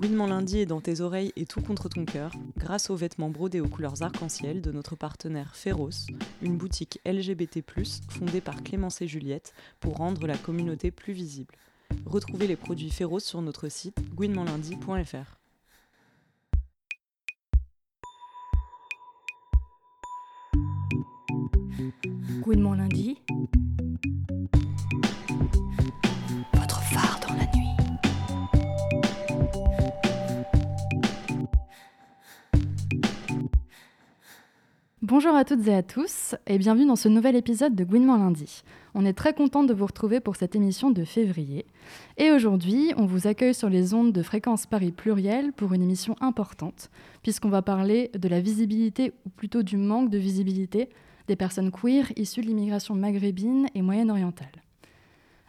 Gouinement lundi est dans tes oreilles et tout contre ton cœur, grâce aux vêtements brodés aux couleurs arc-en-ciel de notre partenaire Féroce, une boutique LGBT+, fondée par Clémence et Juliette pour rendre la communauté plus visible. Retrouvez les produits Féroce sur notre site gouinementlundi.fr. Gouinement lundi. Bonjour à toutes et à tous et bienvenue dans ce nouvel épisode de Gouinement lundi. On est très content de vous retrouver pour cette émission de février. Et aujourd'hui, on vous accueille sur les ondes de Fréquence Paris Pluriel pour une émission importante, puisqu'on va parler de la visibilité, ou plutôt du manque de visibilité, des personnes queer issues de l'immigration maghrébine et moyenne-orientale.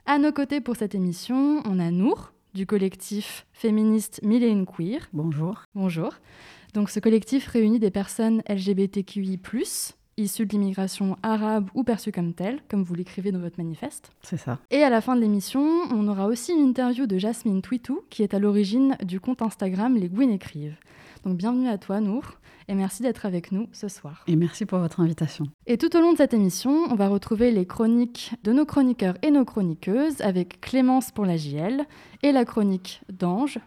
À nos côtés pour cette émission, on a Nour, du collectif féministe Mille et une Queer. Bonjour. Bonjour. Donc ce collectif réunit des personnes LGBTQI+, issues de l'immigration arabe ou perçues comme telles, comme vous l'écrivez dans votre manifeste. C'est ça. Et à la fin de l'émission, on aura aussi une interview de Jasmine Twitou, qui est à l'origine du compte Instagram Les Gwyn écrivent. Donc bienvenue à toi Nour, et merci d'être avec nous ce soir. Et merci pour votre invitation. Et tout au long de cette émission, on va retrouver les chroniques de nos chroniqueurs et nos chroniqueuses, avec Clémence pour la JL, et la chronique d'Ange,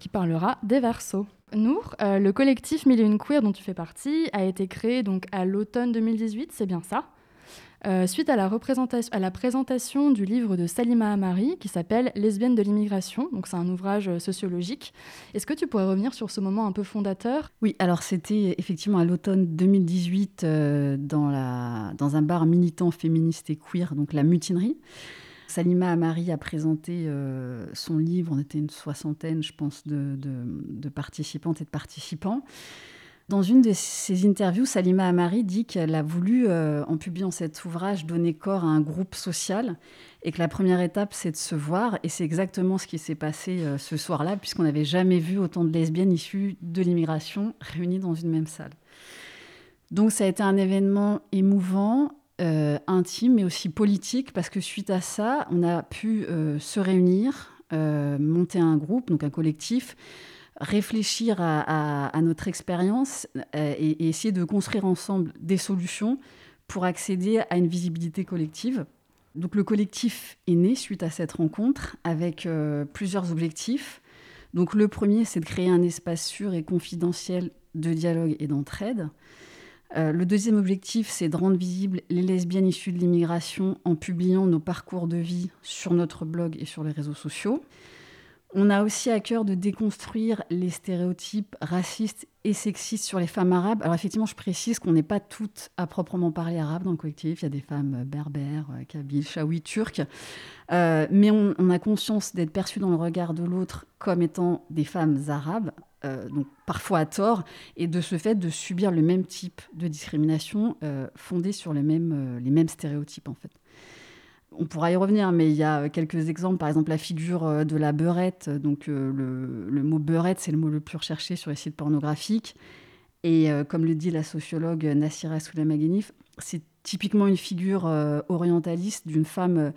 qui parlera des versos. Nour, euh, le collectif Mille une Queer dont tu fais partie a été créé donc à l'automne 2018, c'est bien ça euh, suite à la, représentation, à la présentation du livre de Salima Amari qui s'appelle Lesbienne de l'immigration, donc c'est un ouvrage euh, sociologique. Est-ce que tu pourrais revenir sur ce moment un peu fondateur? Oui, alors c'était effectivement à l'automne 2018 euh, dans, la, dans un bar militant féministe et queer, donc la Mutinerie. Salima Amari a présenté euh, son livre, on était une soixantaine, je pense, de, participantes et de participants. Dans une de ses interviews, Salima Amari dit qu'elle a voulu, euh, en publiant cet ouvrage, donner corps à un groupe social et que la première étape, c'est de se voir. Et c'est exactement ce qui s'est passé euh, ce soir-là, puisqu'on n'avait jamais vu autant de lesbiennes issues de l'immigration réunies dans une même salle. Donc ça a été un événement émouvant, euh, intime, mais aussi politique, parce que suite à ça, on a pu euh, se réunir, euh, monter un groupe, donc un collectif, réfléchir à, notre expérience et, essayer de construire ensemble des solutions pour accéder à une visibilité collective. Donc le collectif est né suite à cette rencontre avec plusieurs objectifs. Donc le premier, c'est de créer un espace sûr et confidentiel de dialogue et d'entraide. Euh, le deuxième objectif, c'est de rendre visibles les lesbiennes issues de l'immigration en publiant nos parcours de vie sur notre blog et sur les réseaux sociaux. On a aussi à cœur de déconstruire les stéréotypes racistes et sexistes sur les femmes arabes. Alors effectivement, je précise qu'on n'est pas toutes à proprement parler arabes dans le collectif. Il y a des femmes berbères, kabyles, chaouis, turques. Euh, mais on, on, a conscience d'être perçues dans le regard de l'autre comme étant des femmes arabes, euh, donc parfois à tort, et de ce fait de subir le même type de discrimination euh, fondée sur les mêmes, euh, les mêmes stéréotypes en fait. On pourra y revenir, mais il y a quelques exemples. Par exemple, la figure de la beurette. Donc, le, mot beurette, c'est le mot le plus recherché sur les sites pornographiques. Et comme le dit la sociologue Nassira Soulamaghenif, c'est typiquement une figure orientaliste d'une femme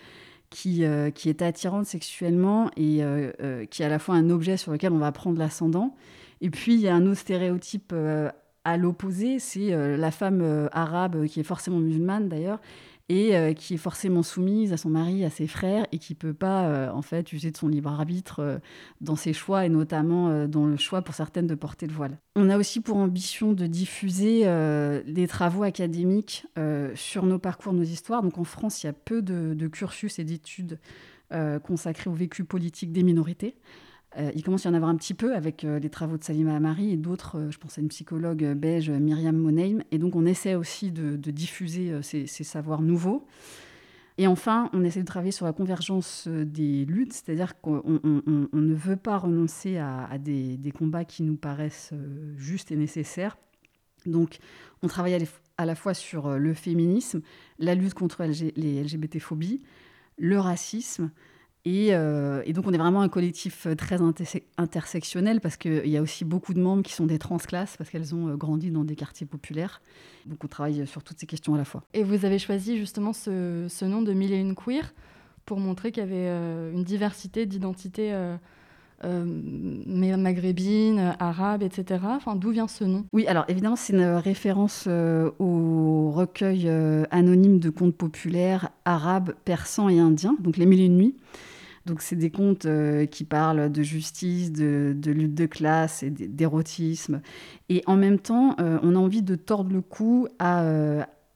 qui, euh, qui est attirante sexuellement et qui est à la fois un objet sur lequel on va prendre l'ascendant. Et puis, il y a un autre stéréotype à l'opposé, c'est la femme arabe qui est forcément musulmane d'ailleurs et euh, qui est forcément soumise à son mari, à ses frères, et qui peut pas, euh, en fait, user de son libre arbitre euh, dans ses choix, et notamment dans le choix pour certaines de porter le voile. On a aussi pour ambition de diffuser des travaux académiques sur nos parcours, nos histoires. Donc en France, il y a peu de, de cursus et d'études consacrés au vécu politique des minorités. Euh, il commence à y en avoir un petit peu avec euh, les travaux de Salima Amari et d'autres, euh, je pense à une psychologue belge, Myriam Moneim. Et donc on essaie aussi de, diffuser ces, savoirs nouveaux. Et enfin, on essaie de travailler sur la convergence des luttes, c'est-à-dire qu'on on, on, on ne veut pas renoncer à, des, combats qui nous paraissent justes et nécessaires. Donc on travaille à, à la fois sur le féminisme, la lutte contre les LGBT-phobies, le racisme, et, euh, et, donc, on est vraiment un collectif très interse intersectionnel parce qu'il y a aussi beaucoup de membres qui sont des transclasses parce qu'elles ont grandi dans des quartiers populaires. Donc, on travaille sur toutes ces questions à la fois. Et vous avez choisi justement ce, ce nom de Mille et une queer pour montrer qu'il y avait euh, une diversité d'identités euh, maghrébine, arabe, etc. Enfin, d'où vient ce nom? Oui, alors évidemment, c'est une référence au recueil anonyme de contes populaires arabes, persans et indiens, donc les Mille et une nuits. Donc c'est des contes qui parlent de justice, de, lutte de classe et d'érotisme. Et en même temps, on a envie de tordre le cou à,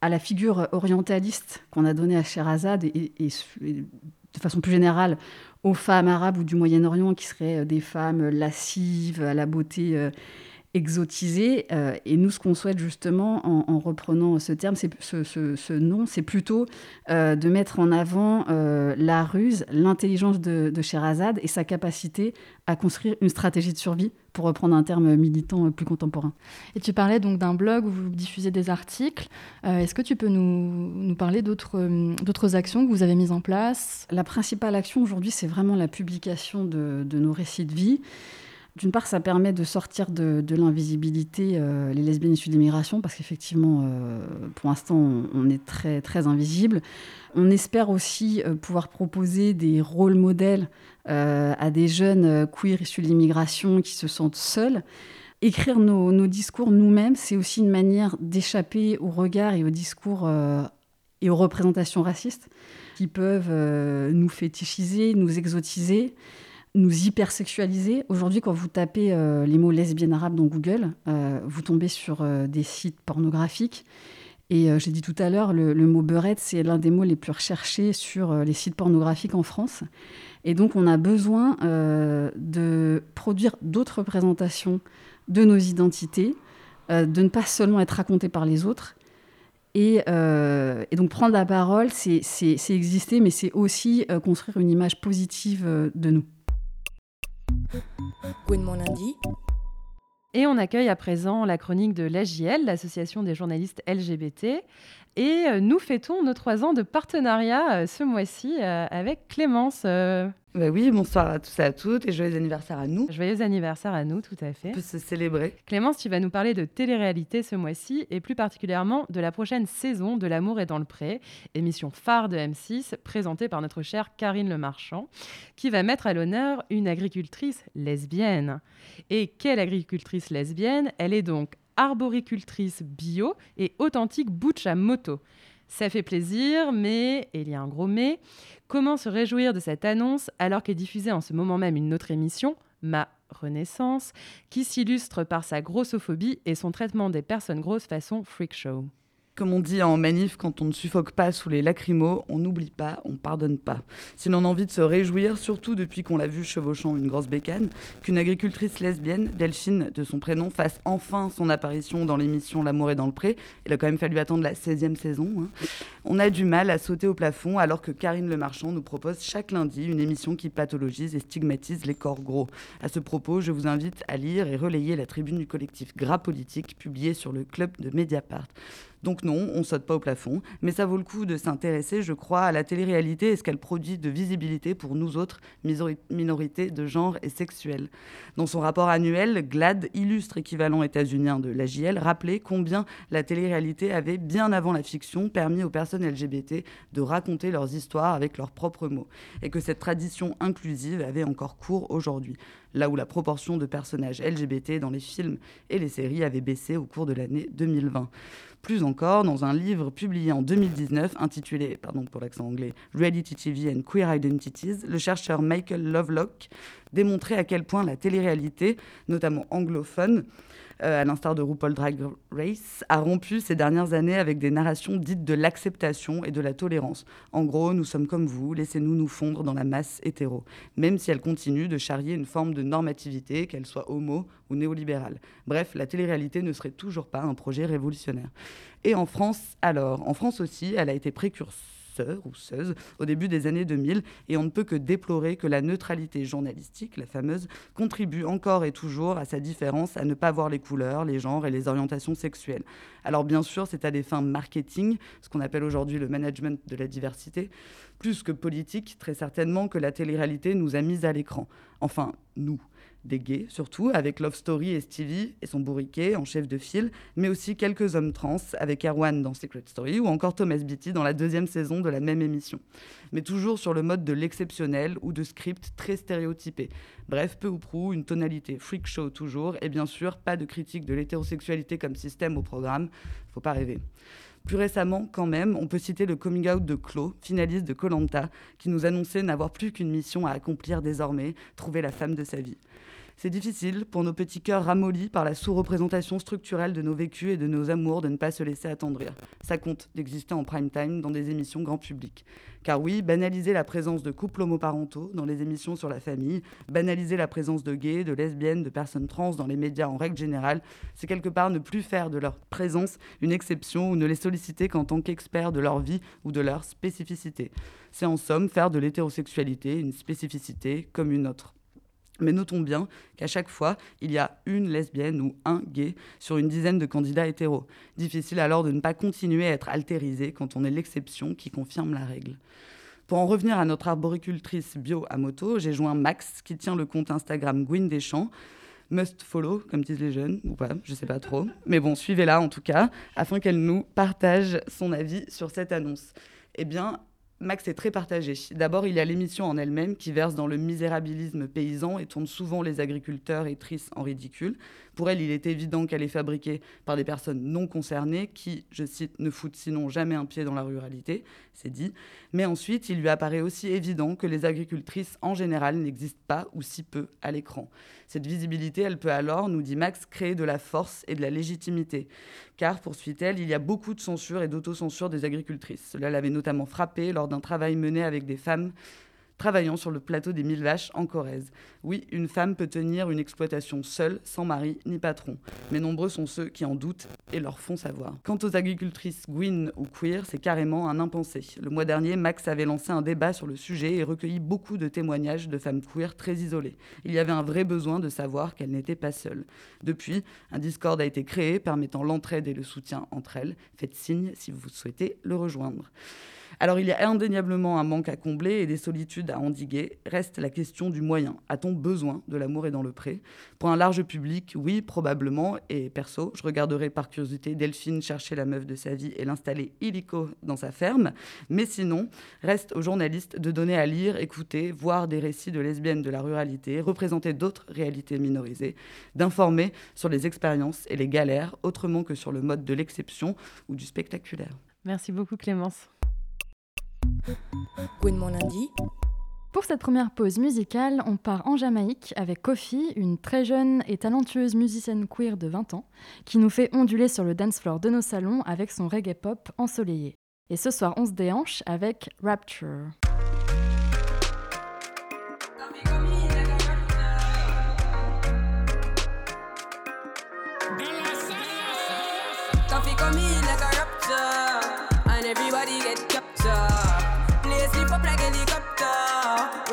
à la figure orientaliste qu'on a donnée à Sherazade et, de façon plus générale aux femmes arabes ou du Moyen-Orient qui seraient euh, des femmes lascives, à la beauté euh, exotisée. Euh, et nous, ce qu'on souhaite justement en, reprenant ce terme, c'est ce, nom, c'est plutôt de mettre en avant la ruse, l'intelligence de, de Sherazade et sa capacité à construire une stratégie de survie pour reprendre un terme militant plus contemporain. Et tu parlais donc d'un blog où vous diffusez des articles. Euh, est-ce que tu peux nous, nous parler euh, d'autres actions que vous avez mises en place? La principale action aujourd'hui, c'est vraiment la publication de, de nos récits de vie. D'une part, ça permet de sortir de, l'invisibilité euh, les lesbiennes issues d'immigration, parce qu'effectivement, pour l'instant, on, est très, très invisible. On espère aussi pouvoir proposer des rôles modèles euh, à des jeunes euh, queer issus de l'immigration qui se sentent seuls. Écrire nos, discours nous-mêmes, c'est aussi une manière d'échapper au regard et aux discours euh, et aux représentations racistes qui peuvent nous fétichiser, nous exotiser, nous hypersexualiser. Aujourd'hui, quand vous tapez les mots lesbienne arabe dans Google, vous tombez sur des sites pornographiques. Et j'ai dit tout à l'heure, le, mot beurette, c'est l'un des mots les plus recherchés sur les sites pornographiques en France. Et donc, on a besoin euh, de produire d'autres représentations de nos identités, euh, de ne pas seulement être racontées par les autres. Et, euh, donc, prendre la parole, c'est exister, mais c'est aussi construire une image positive de nous. Lundi. Et on accueille à présent la chronique de l'AJL, l'association des journalistes LGBT. Et euh, nous fêtons nos trois ans de partenariat euh, ce mois-ci euh, avec Clémence. Bah oui, bonsoir à tous et à toutes et joyeux anniversaire à nous. Joyeux anniversaire à nous, tout à fait. On peut se célébrer. Clémence, tu vas nous parler de télé-réalité ce mois-ci et plus particulièrement de la prochaine saison de L'amour est dans le pré, émission phare de M6 présentée par notre chère Karine Le Marchand, qui va mettre à l'honneur une agricultrice lesbienne. Et quelle agricultrice lesbienne? Elle est donc arboricultrice bio et authentique butch à moto. Ça fait plaisir, mais, et il y a un gros mais, comment se réjouir de cette annonce alors qu'est diffusée en ce moment même une autre émission, Ma Renaissance, qui s'illustre par sa grossophobie et son traitement des personnes grosses façon freak show? Comme on dit en manif, quand on ne suffoque pas sous les lacrymos, on n'oublie pas, on pardonne pas. Si l'on a envie de se réjouir, surtout depuis qu'on l'a vu chevauchant une grosse bécane, qu'une agricultrice lesbienne, Delphine de son prénom, fasse enfin son apparition dans l'émission L'amour est dans le pré. Il a quand même fallu attendre la 16e saison. Hein. On a du mal à sauter au plafond alors que Karine Le Marchand nous propose chaque lundi une émission qui pathologise et stigmatise les corps gros. À ce propos, je vous invite à lire et relayer la tribune du collectif Gras Politique publiée sur le club de Mediapart. Donc non, on saute pas au plafond, mais ça vaut le coup de s'intéresser, je crois, à la télé-réalité et ce qu'elle produit de visibilité pour nous autres minorités de genre et sexuelles. Dans son rapport annuel, GLAD, illustre équivalent états-unien de l'AJL, rappelait combien la télé-réalité avait, bien avant la fiction, permis aux personnes LGBT de raconter leurs histoires avec leurs propres mots, et que cette tradition inclusive avait encore cours aujourd'hui, là où la proportion de personnages LGBT dans les films et les séries avait baissé au cours de l'année 2020. Plus encore, dans un livre publié en 2019 intitulé, pardon pour l'accent anglais, Reality TV and Queer Identities, le chercheur Michael Lovelock démontrait à quel point la télé-réalité, notamment anglophone, euh, à l'instar de RuPaul Drag Race, a rompu ces dernières années avec des narrations dites de l'acceptation et de la tolérance. En gros, nous sommes comme vous, laissez-nous nous fondre dans la masse hétéro, même si elle continue de charrier une forme de normativité, qu'elle soit homo ou néolibérale. Bref, la télé-réalité ne serait toujours pas un projet révolutionnaire. Et en France, alors, en France aussi, elle a été précurseur ou Seuse au début des années 2000 et on ne peut que déplorer que la neutralité journalistique, la fameuse, contribue encore et toujours à sa différence, à ne pas voir les couleurs, les genres et les orientations sexuelles. Alors bien sûr, c'est à des fins marketing, ce qu'on appelle aujourd'hui le management de la diversité, plus que politique, très certainement, que la télé-réalité nous a mis à l'écran. Enfin, nous des gays surtout, avec Love Story et Stevie et son bourriquet en chef de file, mais aussi quelques hommes trans avec Erwan dans Secret Story ou encore Thomas Beatty dans la deuxième saison de la même émission. Mais toujours sur le mode de l'exceptionnel ou de script très stéréotypé. Bref, peu ou prou, une tonalité freak show toujours, et bien sûr, pas de critique de l'hétérosexualité comme système au programme, faut pas rêver. Plus récemment, quand même, on peut citer le coming out de Chlo, finaliste de Colanta, qui nous annonçait n'avoir plus qu'une mission à accomplir désormais, trouver la femme de sa vie. C'est difficile pour nos petits cœurs ramollis par la sous-représentation structurelle de nos vécus et de nos amours de ne pas se laisser attendrir. Ça compte d'exister en prime time dans des émissions grand public. Car oui, banaliser la présence de couples homoparentaux dans les émissions sur la famille, banaliser la présence de gays, de lesbiennes, de personnes trans dans les médias en règle générale, c'est quelque part ne plus faire de leur présence une exception ou ne les solliciter qu'en tant qu'experts de leur vie ou de leur spécificité. C'est en somme faire de l'hétérosexualité une spécificité comme une autre. Mais notons bien qu'à chaque fois, il y a une lesbienne ou un gay sur une dizaine de candidats hétéros. Difficile alors de ne pas continuer à être altérisé quand on est l'exception qui confirme la règle. Pour en revenir à notre arboricultrice bio à moto, j'ai joint Max qui tient le compte Instagram Gwyn Deschamps. Must follow, comme disent les jeunes, ou pas, je sais pas trop. Mais bon, suivez-la en tout cas, afin qu'elle nous partage son avis sur cette annonce. Eh bien, Max est très partagé. D'abord, il y a l'émission en elle-même qui verse dans le misérabilisme paysan et tourne souvent les agriculteurs et tristes en ridicule. Pour elle, il est évident qu'elle est fabriquée par des personnes non concernées qui, je cite, ne foutent sinon jamais un pied dans la ruralité, c'est dit. Mais ensuite, il lui apparaît aussi évident que les agricultrices en général n'existent pas ou si peu à l'écran. Cette visibilité, elle peut alors, nous dit Max, créer de la force et de la légitimité. Car, poursuit-elle, il y a beaucoup de censure et d'autocensure des agricultrices. Cela l'avait notamment frappé lors d'un travail mené avec des femmes travaillant sur le plateau des mille vaches en Corrèze. Oui, une femme peut tenir une exploitation seule, sans mari ni patron, mais nombreux sont ceux qui en doutent et leur font savoir. Quant aux agricultrices Gwyn ou queer, c'est carrément un impensé. Le mois dernier, Max avait lancé un débat sur le sujet et recueilli beaucoup de témoignages de femmes queer très isolées. Il y avait un vrai besoin de savoir qu'elles n'étaient pas seules. Depuis, un Discord a été créé permettant l'entraide et le soutien entre elles. Faites signe si vous souhaitez le rejoindre. Alors il y a indéniablement un manque à combler et des solitudes à endiguer. Reste la question du moyen. A-t-on besoin de l'amour et dans le pré? Pour un large public, oui, probablement. Et perso, je regarderai par curiosité Delphine chercher la meuf de sa vie et l'installer illico dans sa ferme. Mais sinon, reste aux journalistes de donner à lire, écouter, voir des récits de lesbiennes de la ruralité, représenter d'autres réalités minorisées, d'informer sur les expériences et les galères autrement que sur le mode de l'exception ou du spectaculaire. Merci beaucoup Clémence. Pour cette première pause musicale, on part en Jamaïque avec Kofi, une très jeune et talentueuse musicienne queer de 20 ans, qui nous fait onduler sur le dance floor de nos salons avec son reggae pop ensoleillé. Et ce soir, on se déhanche avec Rapture.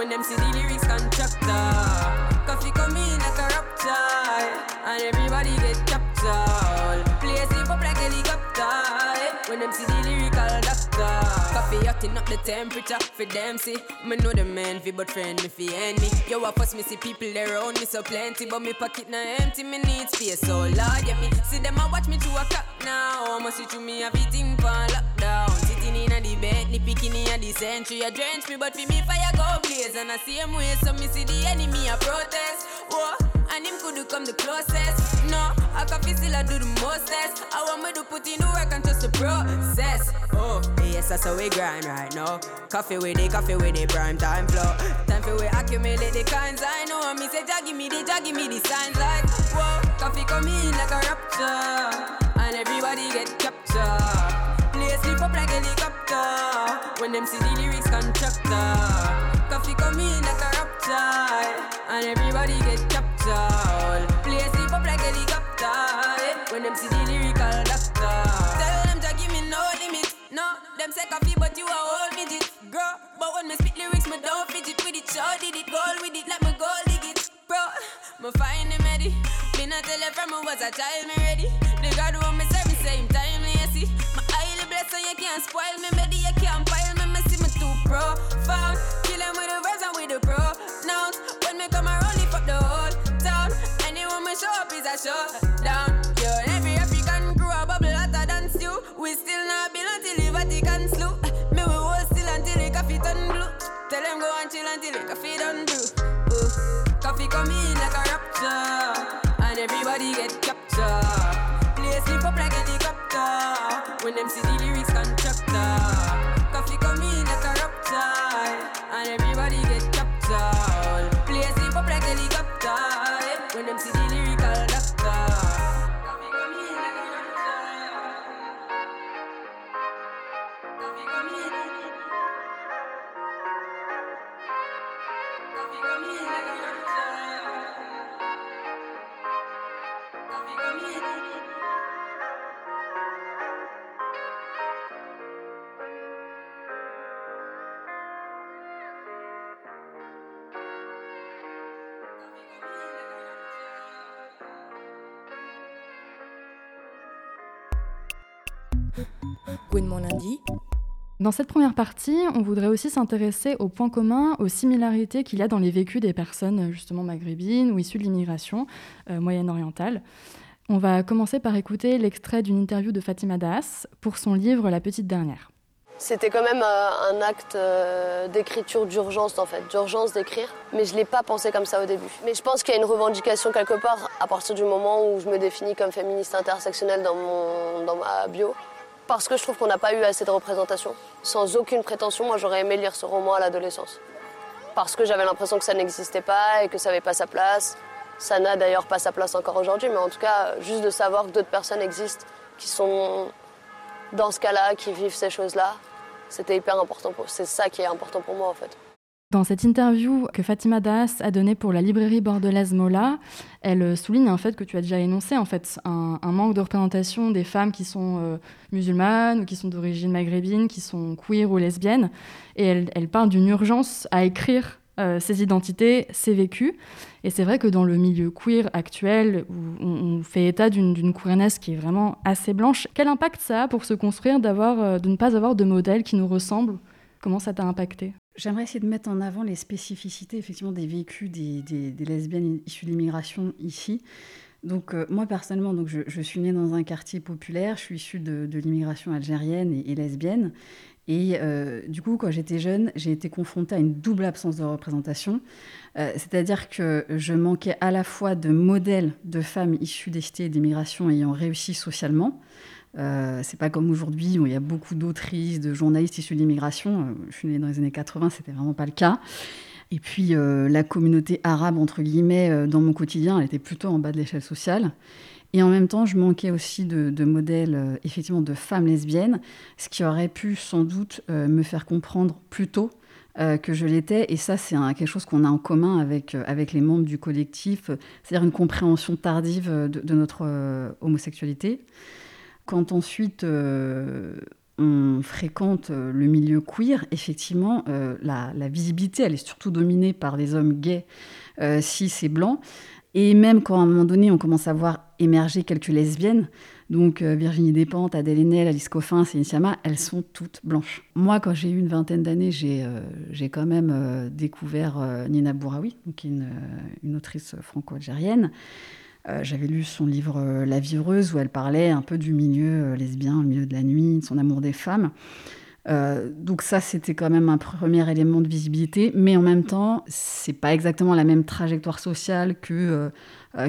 When them see the lyrics constructor. Coffee come in like a rapture, and everybody get captured. Play sleep up like helicopter eh? when them see the lyrical doctor. Coffee hotting up the temperature for them see. Me know the man fi but friend me fi enemy. Yo, I first me see people around me so plenty, but me pocket na empty. Me need space so large. Yeah, me see them a watch me to a clock now. I'ma see through me everything on lockdown. Sitting in a the bed, ni picking in a the century. I drench me, but for me fire go blaze. And I see him way, so me see the enemy a protest. Whoa. And him could do come the closest. No, I can feel still I do the mostest. I want me to put in the work and trust the process. Oh, yes, that's how we grind right now. Coffee with it, coffee with it, prime time flow. Time for we accumulate the kinds I know. Me say, Jah give me the, Jah give me the signs like, whoa. Coffee come in like a rapture. And everybody get captured. Play sleep up like helicopter. When them see the lyrics constructor. Coffee come in like a rapture. And everybody get captured. Play sleep up like helicopter. Eh. When them see the lyrical doctor. Tell them to give me no limit. No, them say coffee, but you a whole midget. Girl, but when me spit lyrics, me don't fidget with it. Sure did it, goal with it, like me goal dig it. Bro, me find him ready. Me not tell her from me was a child, me ready. The God who me serve, me same time, you see. My highly blessed, so you can't spoil me, baby, you can't pile me, me see me too profound. Kill them with the verbs and with the pronouns. When me come around, lift up the town. Me show up is a showdown. Yo, every African crew a bubble hotter than stew. We still not build until the Vatican slew. Me we hold still until the coffee turn blue. Tell them go and chill until the coffee done brew. Coffee come in like a rapture, and everybody get Dans cette première partie, on voudrait aussi s'intéresser aux points communs, aux similarités qu'il y a dans les vécus des personnes justement maghrébines ou issues de l'immigration euh, moyenne-orientale. On va commencer par écouter l'extrait d'une interview de Fatima Das pour son livre La petite dernière. C'était quand même euh, un acte euh, d'écriture d'urgence en fait, d'urgence d'écrire. Mais je l'ai pas pensé comme ça au début. Mais je pense qu'il y a une revendication quelque part à partir du moment où je me définis comme féministe intersectionnelle dans, mon, dans ma bio. Parce que je trouve qu'on n'a pas eu assez de représentation. Sans aucune prétention, moi j'aurais aimé lire ce roman à l'adolescence. Parce que j'avais l'impression que ça n'existait pas et que ça n'avait pas sa place. Ça n'a d'ailleurs pas sa place encore aujourd'hui, mais en tout cas, juste de savoir que d'autres personnes existent qui sont dans ce cas-là, qui vivent ces choses-là, c'était hyper important. pour- C'est ça qui est important pour moi en fait. Dans cette interview que Fatima Das a donnée pour la librairie bordelaise Mola, elle euh, souligne un fait que tu as déjà énoncé, en fait, un, manque de représentation des femmes qui sont euh, musulmanes ou qui sont d'origine maghrébine, qui sont queer ou lesbiennes. Et elle, parle d'une urgence à écrire euh, ces identités, ces vécus. Et c'est vrai que dans le milieu queer actuel, où on, fait état d'une queerness qui est vraiment assez blanche, quel impact ça a pour se construire euh, de ne pas avoir de modèle qui nous ressemble Comment ça t'a impacté? J'aimerais essayer de mettre en avant les spécificités effectivement des vécus des, lesbiennes issues de l'immigration ici. Donc euh, moi personnellement, donc je, suis née dans un quartier populaire, je suis issue de, l'immigration algérienne et, et lesbienne. Et euh, du coup, quand j'étais jeune, j'ai été confrontée à une double absence de représentation. Euh, C'est-à-dire que je manquais à la fois de modèles de femmes issues des cités et d'immigration ayant réussi socialement. Euh, c'est pas comme aujourd'hui où il y a beaucoup d'autrices, de journalistes issus de l'immigration. Euh, je suis née dans les années 80, c'était vraiment pas le cas. Et puis euh, la communauté arabe, entre guillemets, euh, dans mon quotidien, elle était plutôt en bas de l'échelle sociale. Et en même temps, je manquais aussi de, modèles, effectivement, de femmes lesbiennes, ce qui aurait pu sans doute me faire comprendre plus tôt que je l'étais. Et ça, c'est quelque chose qu'on a en commun avec, avec les membres du collectif, c'est-à-dire une compréhension tardive de, notre homosexualité. Quand ensuite euh, on fréquente euh, le milieu queer, effectivement, euh, la, visibilité, elle est surtout dominée par des hommes gays, euh, cis et blancs. Et même quand à un moment donné, on commence à voir émerger quelques lesbiennes, donc Virginie Despentes, Adèle Haenel, Alice Coffin, Céline Sciamma, elles sont toutes blanches. Moi, quand j'ai eu une vingtaine d'années, j'ai quand même découvert Nina Bouraoui, donc une, une autrice franco-algérienne. Euh, J'avais lu son livre euh, La vivreuse où elle parlait un peu du milieu euh, lesbien, le milieu de la nuit, de son amour des femmes. Donc ça, c'était quand même un premier élément de visibilité, mais en même temps, c'est pas exactement la même trajectoire sociale que,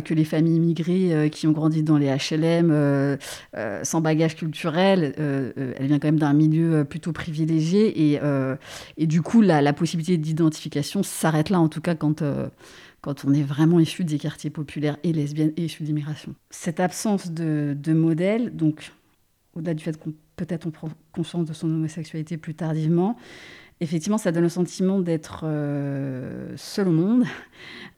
que les familles immigrées qui ont grandi dans les HLM sans bagage culturel. Elle vient quand même d'un milieu plutôt privilégié et, et du coup, la, la possibilité d'identification s'arrête là, en tout cas quand, quand on est vraiment issu des quartiers populaires et lesbiennes et issu d'immigration. Cette absence de, de modèle, donc au-delà du fait qu'on peut-être on prend conscience de son homosexualité plus tardivement, effectivement, ça donne le sentiment d'être euh, seul au monde.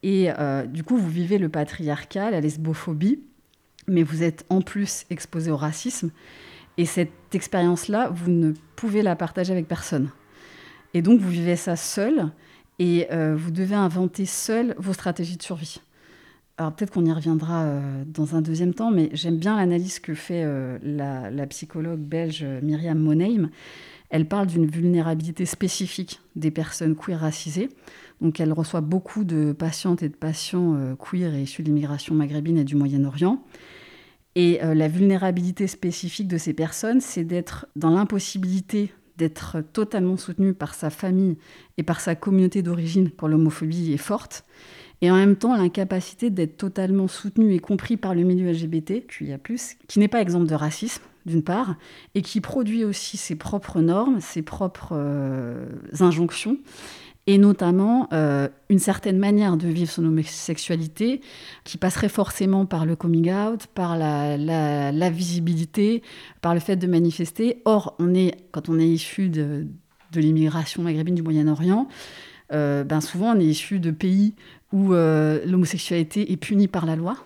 Et euh, du coup, vous vivez le patriarcat, la lesbophobie, mais vous êtes en plus exposé au racisme. Et cette expérience-là, vous ne pouvez la partager avec personne. Et donc, vous vivez ça seul et euh, vous devez inventer seul vos stratégies de survie. Alors peut-être qu'on y reviendra euh, dans un deuxième temps, mais j'aime bien l'analyse que fait euh, la, la psychologue belge Myriam Monheim. elle parle d'une vulnérabilité spécifique des personnes queer racisées. Donc elle reçoit beaucoup de patientes et de patients queer et issus de l'immigration maghrébine et du Moyen-Orient. Et la vulnérabilité spécifique de ces personnes, c'est d'être dans l'impossibilité d'être totalement soutenue par sa famille et par sa communauté d'origine quand l'homophobie est forte, et en même temps l'incapacité d'être totalement soutenu et compris par le milieu LGBT, qui n'est pas exemple de racisme, d'une part, et qui produit aussi ses propres normes, ses propres euh, injonctions, et notamment euh, une certaine manière de vivre son homosexualité qui passerait forcément par le coming out, par la, visibilité, par le fait de manifester. Or, on est, quand on est issu de, l'immigration maghrébine du Moyen-Orient, euh, ben souvent on est issu de pays où euh, l'homosexualité est punie par la loi.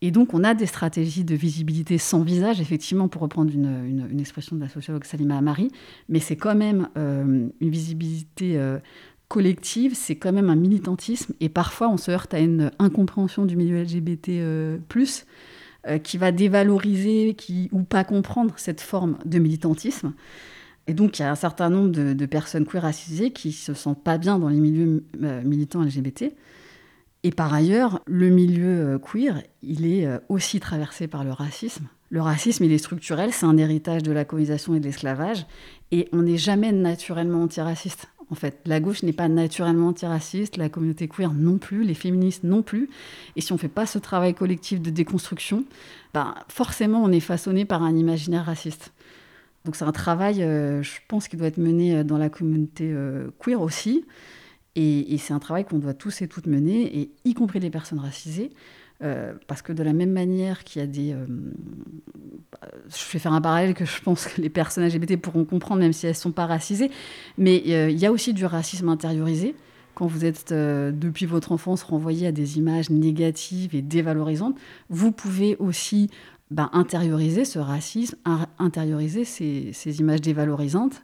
Et donc, on a des stratégies de visibilité sans visage, effectivement, pour reprendre une, expression de la sociologue Salima Amari, mais c'est quand même une visibilité collective, c'est quand même un militantisme. Et parfois, on se heurte à une incompréhension du milieu LGBT, euh, euh, qui va dévaloriser qui, ou pas comprendre cette forme de militantisme. Et donc, il y a un certain nombre de, personnes queer racisées qui se sentent pas bien dans les milieux euh, militants LGBT. Et par ailleurs, le milieu queer, il est aussi traversé par le racisme. Le racisme, il est structurel, c'est un héritage de la colonisation et de l'esclavage. Et on n'est jamais naturellement antiraciste en fait. La gauche n'est pas naturellement antiraciste, la communauté queer non plus, les féministes non plus. Et si on ne fait pas ce travail collectif de déconstruction, ben, forcément on est façonné par un imaginaire raciste. Donc c'est un travail, euh, je pense, qui doit être mené euh, dans la communauté euh, queer aussi. Et, et c'est un travail qu'on doit tous et toutes mener, et y compris les personnes racisées. Euh, parce que de la même manière qu'il y a des... Euh, je vais faire un parallèle que je pense que les personnes LGBT pourront comprendre, même si elles ne sont pas racisées, mais euh, il y a aussi du racisme intériorisé. Quand vous êtes, depuis votre enfance, renvoyé à des images négatives et dévalorisantes, vous pouvez aussi ben, intérioriser ce racisme, intérioriser ces, ces images dévalorisantes.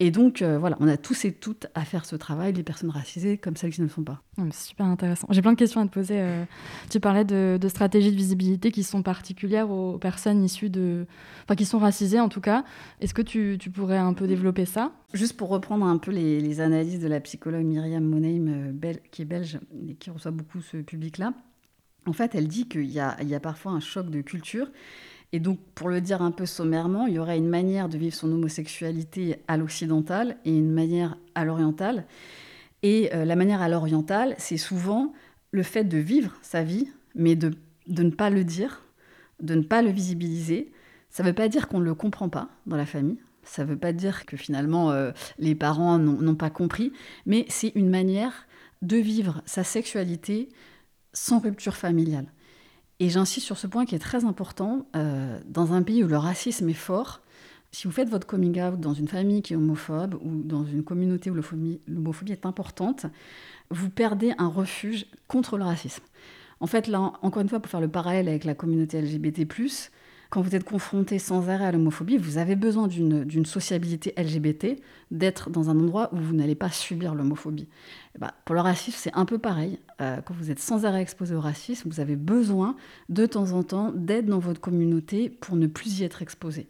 Et donc, euh, voilà, on a tous et toutes à faire ce travail, les personnes racisées comme celles qui ne le sont pas. C'est super intéressant. J'ai plein de questions à te poser. Euh, tu parlais de, stratégies de visibilité qui sont particulières aux personnes issues de. Enfin, qui sont racisées en tout cas. Est-ce que tu, pourrais un peu développer ça? Juste pour reprendre un peu les, analyses de la psychologue Myriam Moneim, euh, qui est belge et qui reçoit beaucoup ce public-là. En fait, elle dit qu'il y, y a parfois un choc de culture et donc, pour le dire un peu sommairement, il y aurait une manière de vivre son homosexualité à l'occidental et une manière à l'orientale. Et euh, la manière à l'orientale, c'est souvent le fait de vivre sa vie, mais de, de ne pas le dire, de ne pas le visibiliser. Ça ne veut pas dire qu'on ne le comprend pas dans la famille. Ça ne veut pas dire que finalement euh, les parents n'ont pas compris, mais c'est une manière de vivre sa sexualité sans rupture familiale. Et j'insiste sur ce point qui est très important. Euh, dans un pays où le racisme est fort, si vous faites votre coming out dans une famille qui est homophobe ou dans une communauté où l'homophobie est importante, vous perdez un refuge contre le racisme. En fait, là, encore une fois, pour faire le parallèle avec la communauté LGBT, quand vous êtes confronté sans arrêt à l'homophobie, vous avez besoin d'une sociabilité LGBT, d'être dans un endroit où vous n'allez pas subir l'homophobie. Bah, pour le racisme, c'est un peu pareil. Euh, quand vous êtes sans arrêt exposé au racisme, vous avez besoin de temps en temps d'être dans votre communauté pour ne plus y être exposé.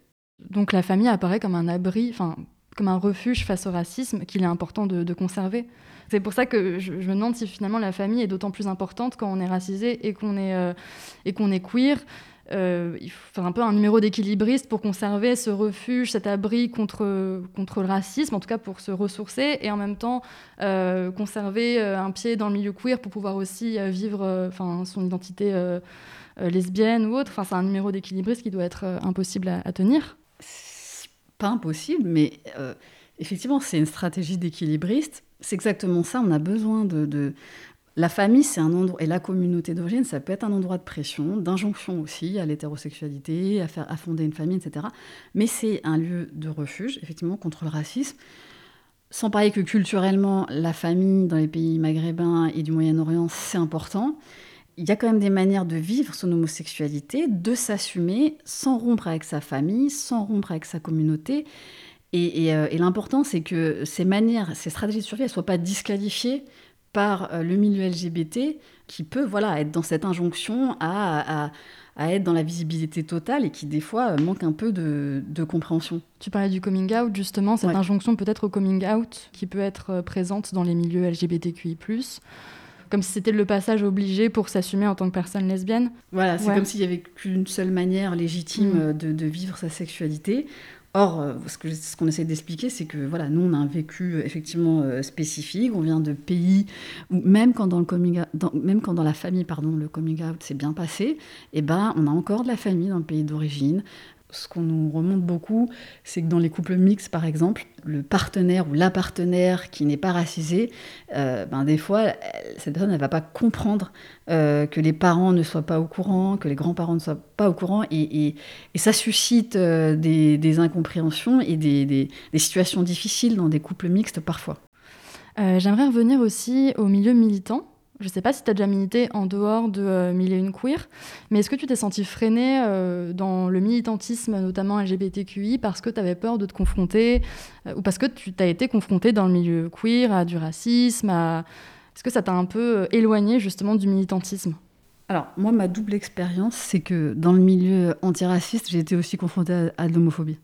Donc la famille apparaît comme un abri, enfin comme un refuge face au racisme qu'il est important de, conserver. C'est pour ça que je, me demande si finalement la famille est d'autant plus importante quand on est racisé et qu'on est, euh, et qu'on est queer. Euh, un peu un numéro d'équilibriste pour conserver ce refuge, cet abri contre, contre le racisme, en tout cas pour se ressourcer, et en même temps euh, conserver euh, un pied dans le milieu queer pour pouvoir aussi vivre enfin son identité lesbienne ou autre. C'est un numéro d'équilibriste qui doit être impossible à, tenir. Pas impossible, mais effectivement, c'est une stratégie d'équilibriste. C'est exactement ça. On a besoin de la famille, c'est un endroit, et la communauté d'origine, ça peut être un endroit de pression, d'injonction aussi à l'hétérosexualité, à, faire, à fonder une famille, etc. Mais c'est un lieu de refuge, effectivement, contre le racisme. Sans parler que culturellement, la famille dans les pays maghrébins et du Moyen-Orient, c'est important. Il y a quand même des manières de vivre son homosexualité, de s'assumer sans rompre avec sa famille, sans rompre avec sa communauté. Et, euh, l'important, c'est que ces manières, ces stratégies de survie, ne soient pas disqualifiées par euh, le milieu LGBT qui peut voilà, être dans cette injonction à, à, à être dans la visibilité totale et qui des fois euh, manque un peu de, de compréhension. Tu parlais du coming out, justement, cette Ouais. injonction peut-être au coming out qui peut être euh, présente dans les milieux LGBTQI+, comme si c'était le passage obligé pour s'assumer en tant que personne lesbienne. Voilà, c'est Ouais. comme s'il y avait qu'une seule manière légitime Mm. de, de vivre sa sexualité. Or, euh, ce qu'on essaie d'expliquer, c'est que voilà, nous, on a un vécu euh, effectivement euh, spécifique. On vient de pays où même quand dans la famille, pardon, le coming out s'est bien passé, eh ben, on a encore de la famille dans le pays d'origine. Ce qu'on nous remonte beaucoup, c'est que dans les couples mixtes, par exemple, le partenaire ou la partenaire qui n'est pas racisé, euh, ben des fois, cette personne, elle va pas comprendre euh, que les parents ne soient pas au courant, que les grands-parents ne soient pas au courant, et, ça suscite euh, des, incompréhensions et des, situations difficiles dans des couples mixtes parfois. J'aimerais revenir aussi au milieu militant. Je ne sais pas si tu as déjà milité en dehors de euh, Mille et une queer, mais est-ce que tu t'es senti freiné euh, dans le militantisme, notamment LGBTQI, parce que tu avais peur de te confronter, euh, ou parce que tu t'as été confronté dans le milieu queer à du racisme. Est-ce que ça t'a un peu euh, éloigné justement du militantisme? Alors, moi, ma double expérience, c'est que dans le milieu antiraciste, j'ai été aussi confrontée à, à de l'homophobie.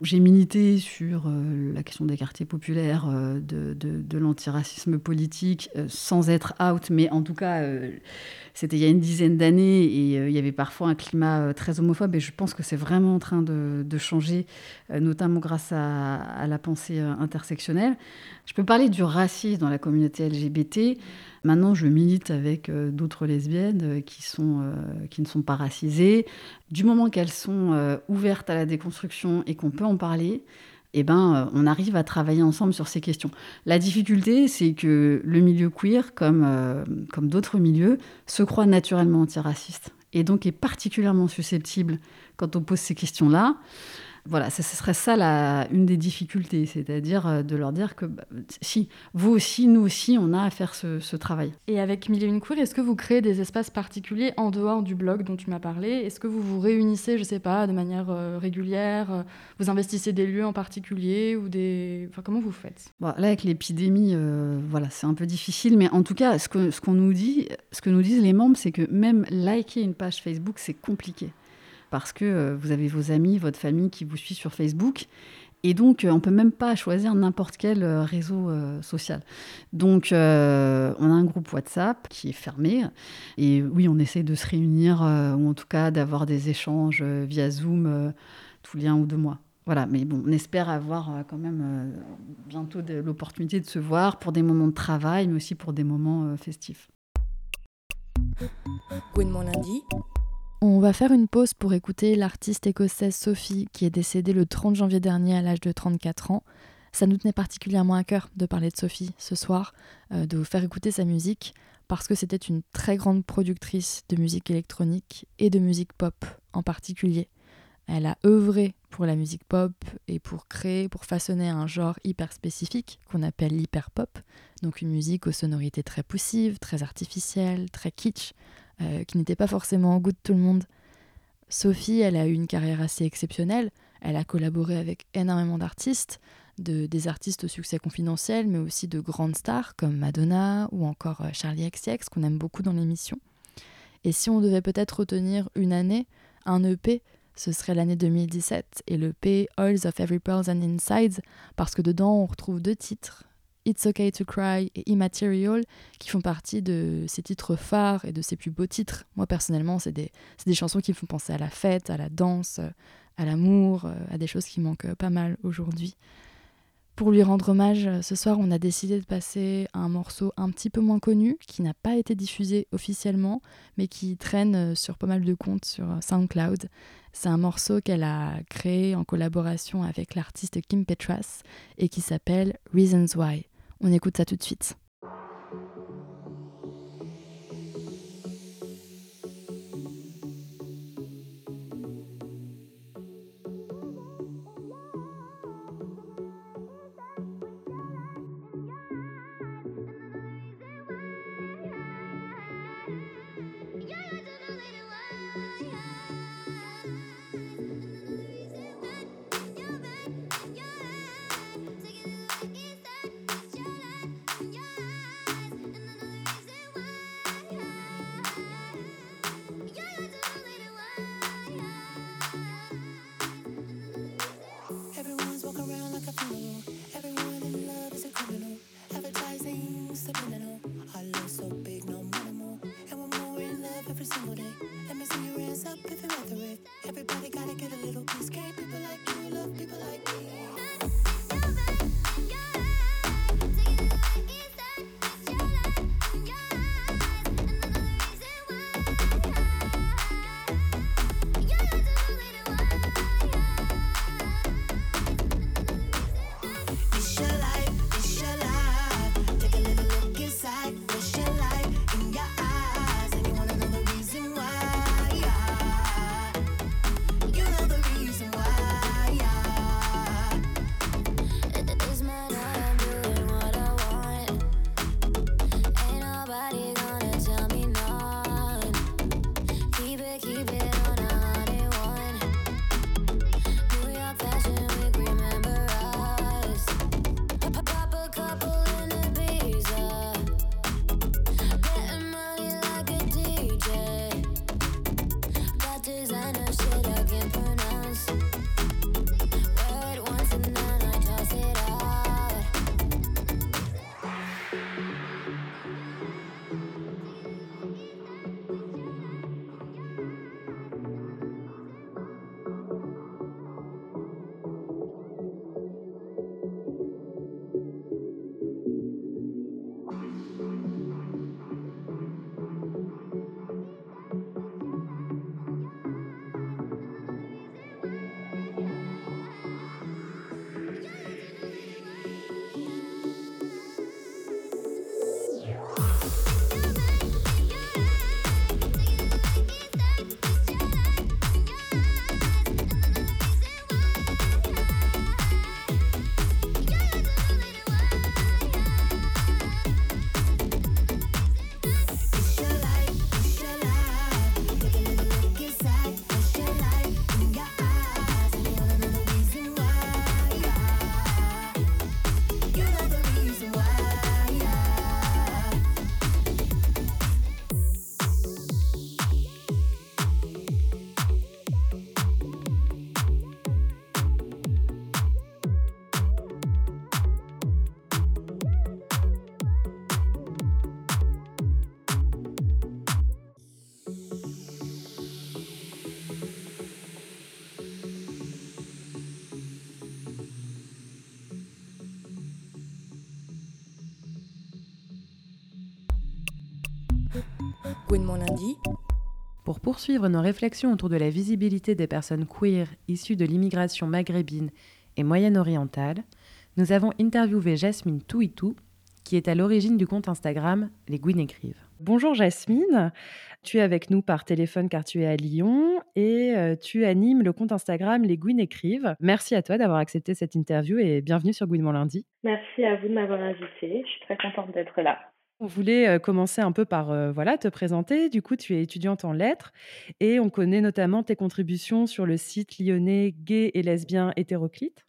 J'ai milité sur euh, la question des quartiers populaires, euh, de, de- l'antiracisme politique, euh, sans être out, mais en tout cas, c'était il y a une dizaine d'années et euh, il y avait parfois un climat euh, très homophobe et je pense que c'est vraiment en train de, changer, euh, notamment grâce à, à la pensée intersectionnelle. Je peux parler du racisme dans la communauté LGBT. Maintenant, je milite avec d'autres lesbiennes qui, sont, qui ne sont pas racisées. Du moment qu'elles sont ouvertes à la déconstruction et qu'on peut en parler, eh ben, euh, on arrive à travailler ensemble sur ces questions. La difficulté, c'est que le milieu queer, comme, euh, comme d'autres milieux, se croit naturellement antiraciste et donc est particulièrement susceptible quand on pose ces questions-là. Voilà, ce serait ça la, une des difficultés, c'est-à-dire euh, de leur dire que bah, si, vous aussi, nous aussi, on a à faire ce, ce travail. Et avec Mille et une queer, est-ce que vous créez des espaces particuliers en dehors du blog dont tu m'as parlé? Est-ce que vous vous réunissez, je sais pas, de manière euh, régulière euh, Vous investissez des lieux en particulier ou des... Enfin, comment vous faites? Bon, là, avec l'épidémie, euh, voilà, c'est un peu difficile, mais en tout cas, ce que, ce qu'on nous dit, ce que nous disent les membres, c'est que même liker une page Facebook, c'est compliqué. Parce que euh, vous avez vos amis, votre famille qui vous suit sur Facebook. Et donc, euh, on peut même pas choisir n'importe quel euh, réseau social. Donc, on a un groupe WhatsApp qui est fermé. Et oui, on essaie de se réunir, ou en tout cas d'avoir des échanges via Zoom tous les un ou deux mois. Voilà, mais bon, on espère avoir quand même bientôt l'opportunité de se voir pour des moments de travail, mais aussi pour des moments festifs. Lundi. On va faire une pause pour écouter l'artiste écossaise Sophie, qui est décédée le 30 janvier dernier à l'âge de 34 ans. Ça nous tenait particulièrement à cœur de parler de Sophie ce soir, euh, de vous faire écouter sa musique, parce que c'était une très grande productrice de musique électronique et de musique pop en particulier. Elle a œuvré pour la musique pop et pour créer, pour façonner un genre hyper spécifique qu'on appelle l'hyper pop, donc une musique aux sonorités très poussives, très artificielles, très kitsch, euh, qui n'était pas forcément au goût de tout le monde. Sophie, elle a eu une carrière assez exceptionnelle. Elle a collaboré avec énormément d'artistes, de, des artistes au succès confidentiel, mais aussi de grandes stars comme Madonna ou encore euh, Charlie XCX, qu'on aime beaucoup dans l'émission. Et si on devait peut-être retenir une année, un EP, ce serait l'année 2017 et l'EP Oils of Every Pearls and Insides, parce que dedans on retrouve deux titres, It's Okay to Cry et Immaterial, qui font partie de ces titres phares et de ces plus beaux titres. Moi personnellement, c'est des, des chansons qui me font penser à la fête, à la danse, à l'amour, euh, à des choses qui manquent pas mal aujourd'hui. Pour lui rendre hommage, ce soir, on a décidé de passer un morceau un petit peu moins connu, qui n'a pas été diffusé officiellement, mais qui traîne euh, sur pas mal de comptes sur SoundCloud. C'est un morceau qu'elle a créé en collaboration avec l'artiste Kim Petras et qui s'appelle Reasons Why. On écoute ça tout de suite. Mon lundi. Pour poursuivre nos réflexions autour de la visibilité des personnes queer issues de l'immigration maghrébine et moyen-orientale, nous avons interviewé Jasmine Touitou, qui est à l'origine du compte Instagram Les Gouines écrivent. Bonjour Jasmine, tu es avec nous par téléphone car tu es à Lyon et euh, tu animes le compte Instagram Les Gouines écrivent. Merci à toi d'avoir accepté cette interview et bienvenue sur Gouinement lundi. Merci à vous de m'avoir invité. Je suis très contente d'être là. On voulait euh, commencer un peu par euh, voilà te présenter. Du coup, tu es étudiante en lettres et on connaît notamment tes contributions sur le site lyonnais gay et lesbien hétéroclite.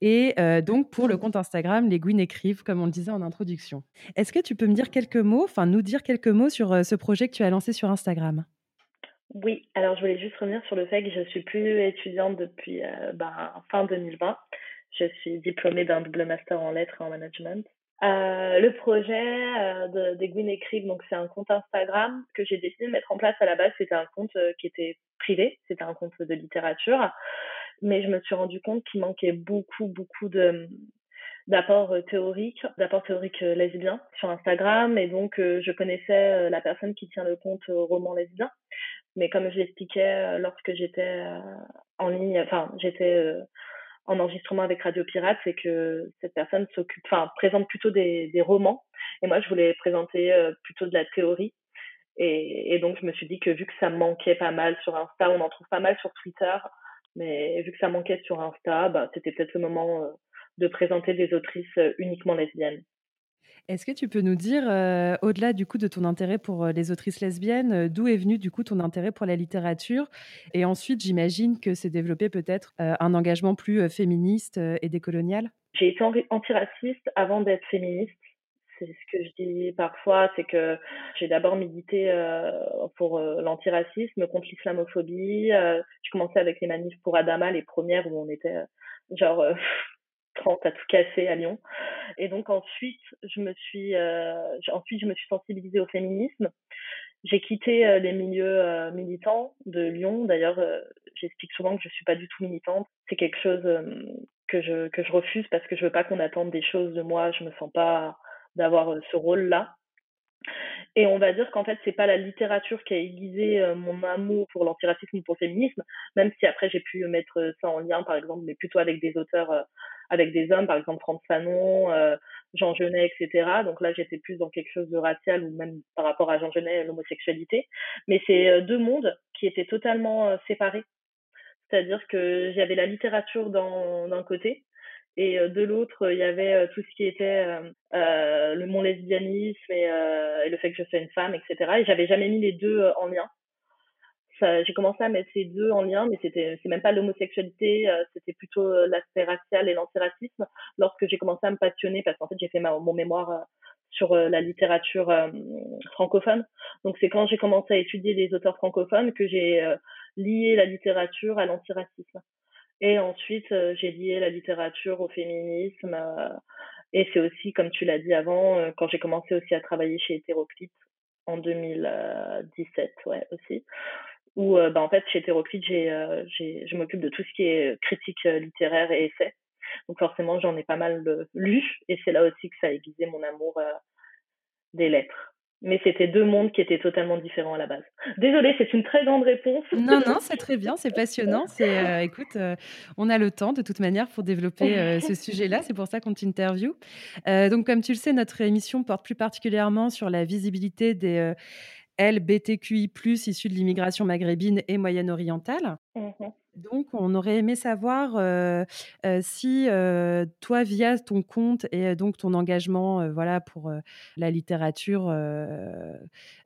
Et euh, donc pour le compte Instagram, les Gouines écrivent, comme on le disait en introduction. Est-ce que tu peux me dire quelques mots, enfin nous dire quelques mots sur ce projet que tu as lancé sur Instagram? Oui, alors je voulais juste revenir sur le fait que je suis plus étudiante depuis ben, fin 2020. Je suis diplômée d'un double master en lettres et en management. Euh, le projet euh, de, écrivent, donc c'est un compte Instagram que j'ai décidé de mettre en place à la base. C'était un compte euh, qui était privé, c'était un compte de littérature, mais je me suis rendu compte qu'il manquait beaucoup, beaucoup de d'apports euh, théoriques, d'apports théoriques lesbiens sur Instagram, et donc je connaissais la personne qui tient le compte roman lesbien, mais comme je l'expliquais lorsque j'étais en ligne, enfin j'étais en enregistrement avec Radio Pirate, c'est que cette personne s'occupe, enfin, présente plutôt des, des romans. Et moi, je voulais présenter euh, plutôt de la théorie. Et, et donc, je me suis dit que vu que ça manquait pas mal sur Insta, on en trouve pas mal sur Twitter, mais vu que ça manquait sur Insta, bah, c'était peut-être le moment euh, de présenter des autrices euh, uniquement lesbiennes. Est-ce que tu peux nous dire, euh, au-delà du coup de ton intérêt pour euh, les autrices lesbiennes, euh, d'où est venu du coup ton intérêt pour la littérature? Et ensuite, j'imagine que c'est développé peut-être un engagement plus féministe et décolonial? J'ai été anti- antiraciste avant d'être féministe. C'est ce que je dis parfois, c'est que j'ai d'abord milité pour l'antiracisme, contre l'islamophobie. Euh, je commençais avec les manifs pour Adama, les premières où on était genre 30 à tout casser à Lyon. Et donc ensuite, je me suis, euh, ensuite je me suis sensibilisée au féminisme. J'ai quitté euh, les milieux euh, militants de Lyon. D'ailleurs, euh, j'explique souvent que je suis pas du tout militante. C'est quelque chose que je que je refuse parce que je veux pas qu'on attende des choses de moi. Je me sens pas d'avoir ce rôle-là. Et on va dire qu'en fait, c'est pas la littérature qui a aiguisé euh, mon amour pour l'antiracisme ou pour le féminisme, même si après j'ai pu mettre euh, ça en lien, par exemple, mais plutôt avec des auteurs, euh, avec des hommes, par exemple Franck Fanon, Jean Genet, etc. Donc là, j'étais plus dans quelque chose de racial ou même par rapport à Jean Genet, l'homosexualité. Mais c'est deux mondes qui étaient totalement séparés. C'est-à-dire que j'avais la littérature d'un côté et euh, de l'autre, il y avait euh, tout ce qui était euh, euh, le mon lesbianisme et, euh, et le fait que je sois une femme, etc. Et j'avais jamais mis les deux en lien. J'ai commencé à mettre ces deux en lien, mais c'était c'est même pas l'homosexualité, c'était plutôt l'aspect racial et l'antiracisme. Lorsque j'ai commencé à me passionner, parce qu'en fait j'ai fait ma, mon mémoire sur la littérature euh, francophone. Donc c'est quand j'ai commencé à étudier les auteurs francophones que j'ai euh, lié la littérature à l'antiracisme. Et ensuite, euh, j'ai lié la littérature au féminisme. euh, et c'est aussi, comme tu l'as dit avant, euh, quand j'ai commencé aussi à travailler chez Hétéroclite en 2017, ouais, aussi. Où, euh, bah, en fait, chez Hétéroclite, j'ai, euh, j'ai, je m'occupe de tout ce qui est critique littéraire et essai. Donc forcément, j'en ai pas mal lu. Et c'est là aussi que ça a aiguisé mon amour des lettres. Mais c'était deux mondes qui étaient totalement différents à la base. Désolée, c'est une très grande réponse. Non, non, c'est très bien, c'est passionnant. C'est, euh, écoute, euh, on a le temps de toute manière pour développer euh, ce sujet-là. C'est pour ça qu'on t'interviewe. Euh, donc, comme tu le sais, notre émission porte plus particulièrement sur la visibilité des LBTQI+, issus de l'immigration maghrébine et moyenne-orientale. Mhm. Donc, on aurait aimé savoir euh, euh, si euh, toi, via ton compte et donc ton engagement, voilà, pour la littérature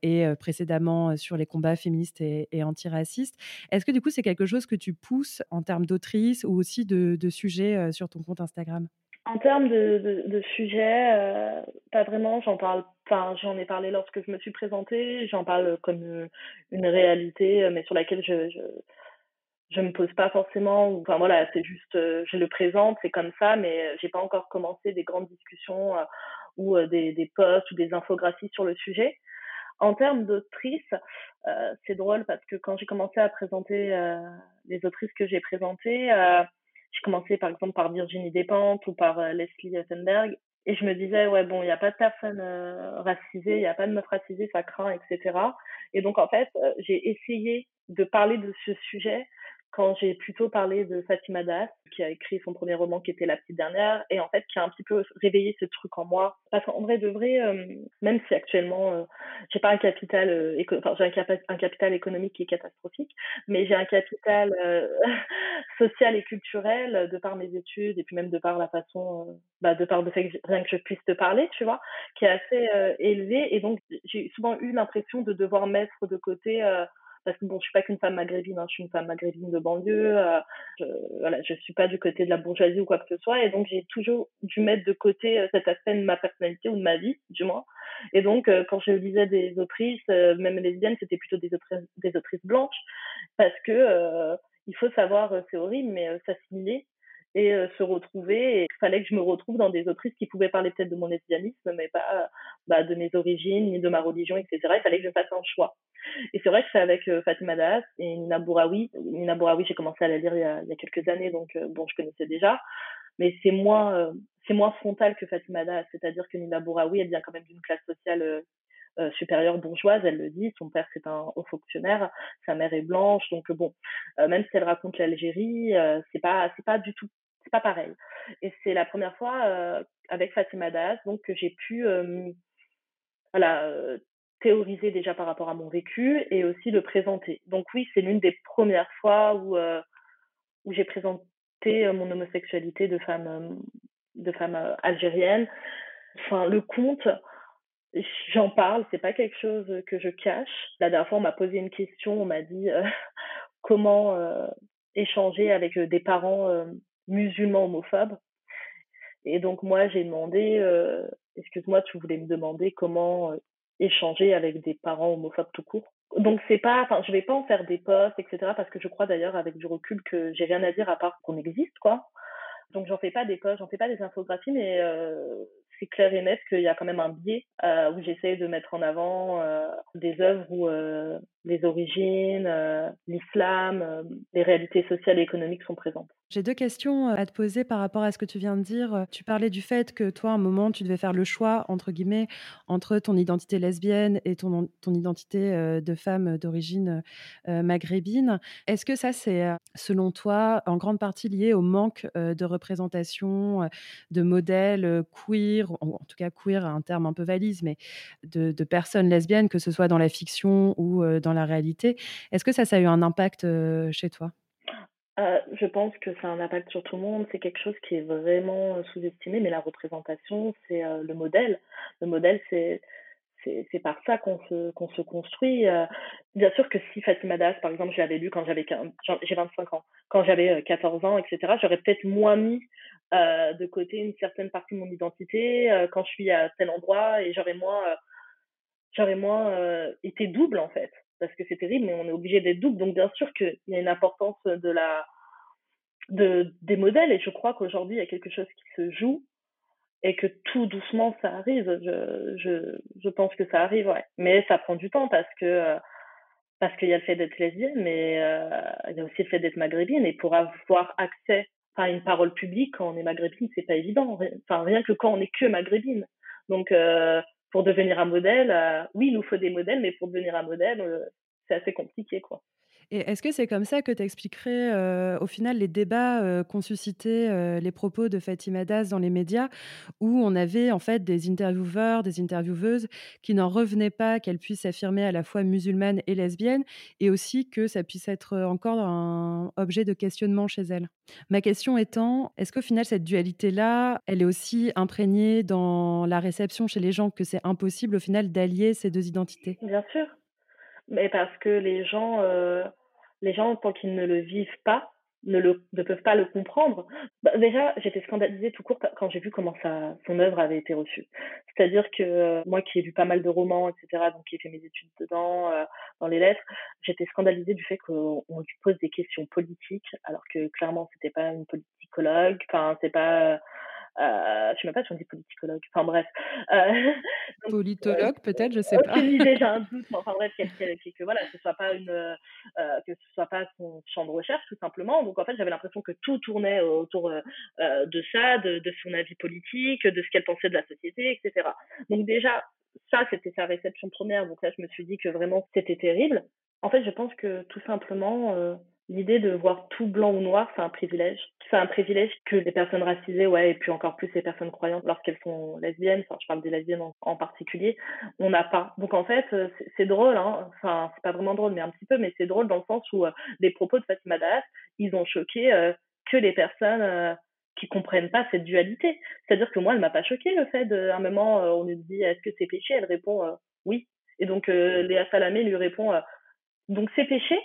et précédemment sur les combats féministes et, antiracistes, est-ce que du coup c'est quelque chose que tu pousses en termes d'autrice ou aussi de, de sujets sur ton compte Instagram? En termes de, de, sujets, pas vraiment. J'en parle, j'en ai parlé lorsque je me suis présentée. J'en parle comme une réalité, mais sur laquelle je, je me pose pas forcément. Enfin voilà, c'est juste, euh, je le présente, c'est comme ça, mais euh, j'ai pas encore commencé des grandes discussions euh, ou euh, des, des posts ou des infographies sur le sujet. En termes d'autrices, euh, c'est drôle parce que quand j'ai commencé à présenter euh, les autrices que j'ai présentées, j'ai commencé par exemple par Virginie Despentes ou par Leslie Effenberg. Et je me disais, ouais, bon, il n'y a pas de personnes racisées, il n'y a pas de meufs racisées, ça craint, etc. Et donc, en fait, j'ai essayé de parler de ce sujet quand j'ai plutôt parlé de Fatima Das, qui a écrit son premier roman qui était La petite dernière, et en fait qui a un petit peu réveillé ce truc en moi. Parce qu'en vrai de vrai, euh, même si actuellement euh, j'ai pas un capital, euh, enfin j'ai un, un capital économique qui est catastrophique, mais j'ai un capital social et culturel de par mes études et puis même de par la façon, bah, de par le fait que rien que je puisse te parler, tu vois, qui est assez élevé. Et donc j'ai souvent eu l'impression de devoir mettre de côté parce que bon, je suis pas qu'une femme maghrébine, hein, je suis une femme maghrébine de banlieue, euh, je, voilà, je suis pas du côté de la bourgeoisie ou quoi que ce soit, et donc j'ai toujours dû mettre de côté euh, cet aspect de ma personnalité ou de ma vie, du moins. Et donc, euh, quand je lisais des autrices, euh, même lesbiennes, c'était plutôt des autrices, des autrices blanches, parce que euh, il faut savoir, euh, c'est horrible, mais euh, s'assimiler et euh, se retrouver. Et il fallait que je me retrouve dans des autrices qui pouvaient parler peut-être de mon lesbianisme, mais pas bah, de mes origines, ni de ma religion, etc. Il fallait que je fasse un choix. Et c'est vrai que c'est avec euh, Fatima Das et Nina Bouraoui. Nina Bouraoui, j'ai commencé à la lire il y a, il y a quelques années, donc euh, bon, je connaissais déjà. Mais c'est moins, euh, c'est moins frontal que Fatima Das. C'est-à-dire que Nina Bouraoui, elle vient quand même d'une classe sociale euh, supérieure bourgeoise, elle le dit. Son père, c'est un haut fonctionnaire. Sa mère est blanche. Donc, euh, bon, euh, même si elle raconte l'Algérie, c'est pas, c'est pas du tout, c'est pas pareil. Et c'est la première fois avec Fatima Das, donc, que j'ai pu, voilà, théoriser déjà par rapport à mon vécu et aussi le présenter. Donc oui, c'est l'une des premières fois où, où j'ai présenté mon homosexualité de femme, de femme algérienne. Enfin, le conte, j'en parle, c'est pas quelque chose que je cache. La dernière fois, on m'a posé une question, on m'a dit euh, comment euh, échanger avec euh, des parents euh, musulmans homophobes. Et donc moi, j'ai demandé, euh, excuse-moi, tu voulais me demander comment euh, échanger avec des parents homophobes tout court. Donc c'est pas, enfin je vais pas en faire des posts, etc. Parce que je crois d'ailleurs avec du recul que j'ai rien à dire à part qu'on existe, quoi. Donc j'en fais pas des posts, j'en fais pas des infographies, mais euh, c'est clair et net qu'il y a quand même un biais euh, où j'essaye de mettre en avant euh, des œuvres où euh, les origines, l'islam, les réalités sociales et économiques sont présentes. J'ai deux questions euh, à te poser par rapport à ce que tu viens de dire. Tu parlais du fait que toi, à un moment, tu devais faire le choix, entre guillemets, entre ton identité lesbienne et ton, ton identité euh, de femme d'origine euh, maghrébine. Est-ce que ça, c'est, selon toi, en grande partie lié au manque de représentation, de modèles queer, en, en tout cas queer, un terme un peu valise, mais de, de personnes lesbiennes, que ce soit dans la fiction ou dans la réalité? Est-ce que ça, ça a eu un impact chez toi? Euh, je pense que ça a un impact sur tout le monde. C'est quelque chose qui est vraiment euh, sous-estimé, mais la représentation, c'est euh, le modèle. Le modèle, c'est c'est par ça qu'on se qu'on se construit. Bien sûr que si Fatima Das, par exemple, je l'avais lu quand j'avais 15 j'en- j'ai 25 ans, quand j'avais euh, 14 ans, etc., j'aurais peut-être moins mis de côté une certaine partie de mon identité quand je suis à tel endroit et j'aurais moins j'aurais moins été double en fait parce que c'est terrible mais on est obligé d'être double. Donc bien sûr qu'il y a une importance de la de des modèles. Et je crois qu'aujourd'hui il y a quelque chose qui se joue et que tout doucement ça arrive. Je je je pense que ça arrive ouais. Mais ça prend du temps parce que euh, parce qu'il y a le fait d'être lesbienne mais euh, il y a aussi le fait d'être maghrébine. Et pour avoir accès à une parole publique quand on est maghrébine c'est pas évident. Enfin rien que quand on est que maghrébine. Donc euh, pour devenir un modèle euh, oui il nous faut des modèles mais pour devenir un modèle euh, c'est assez compliqué quoi Et est-ce que c'est comme ça que tu expliquerais au final les débats qu'ont suscité les propos de Fatima Das dans les médias, où on avait en fait des intervieweurs, des intervieweuses qui n'en revenaient pas qu'elle puisse s'affirmer à la fois musulmane et lesbienne, et aussi que ça puisse être encore un objet de questionnement chez elle. Ma question étant, est-ce qu'au final cette dualité-là, elle est aussi imprégnée dans la réception chez les gens que c'est impossible au final d'allier ces deux identités? Bien sûr. Mais parce que les gens, les gens, tant qu'ils ne le vivent pas, ne, le, ne peuvent pas le comprendre. Bah, déjà, j'étais scandalisée tout court quand j'ai vu comment sa, son œuvre avait été reçue. C'est-à-dire que euh, moi qui ai lu pas mal de romans, etc., donc qui ai fait mes études dedans, euh, dans les lettres, j'étais scandalisée du fait qu'on on lui pose des questions politiques, alors que clairement, c'était pas une politicologue, enfin, c'est pas... Euh, je sais même pas si on dit politicologue. Enfin bref. Euh, donc, Politologue peut-être, je sais pas. aucune idée, j'ai un doute. mais Enfin bref, qu'elle- qu'elle- que, que voilà, que ce soit pas une, euh, que ce soit pas son champ de recherche tout simplement. Donc en fait, j'avais l'impression que tout tournait autour euh, euh, de ça, de, de son avis politique, de ce qu'elle pensait de la société, etc. Donc déjà, ça c'était sa réception première. Donc là, je me suis dit que vraiment c'était terrible. En fait, je pense que tout simplement. L'idée de voir tout blanc ou noir, c'est un privilège. C'est un privilège que les personnes racisées, ouais, et puis encore plus les personnes croyantes lorsqu'elles sont lesbiennes, enfin, je parle des lesbiennes en, particulier, on n'a pas. Donc en fait, euh, c'est drôle, hein. Enfin, c'est pas vraiment drôle, mais un petit peu, mais c'est drôle dans le sens où euh, les propos de Fatima Das, ils ont choqué euh, que les personnes euh, qui comprennent pas cette dualité. C'est-à-dire que moi, elle m'a pas choqué le fait à un moment, on lui dit est-ce que c'est péché? Elle répond oui. Et donc Léa Salamé lui répond donc c'est péché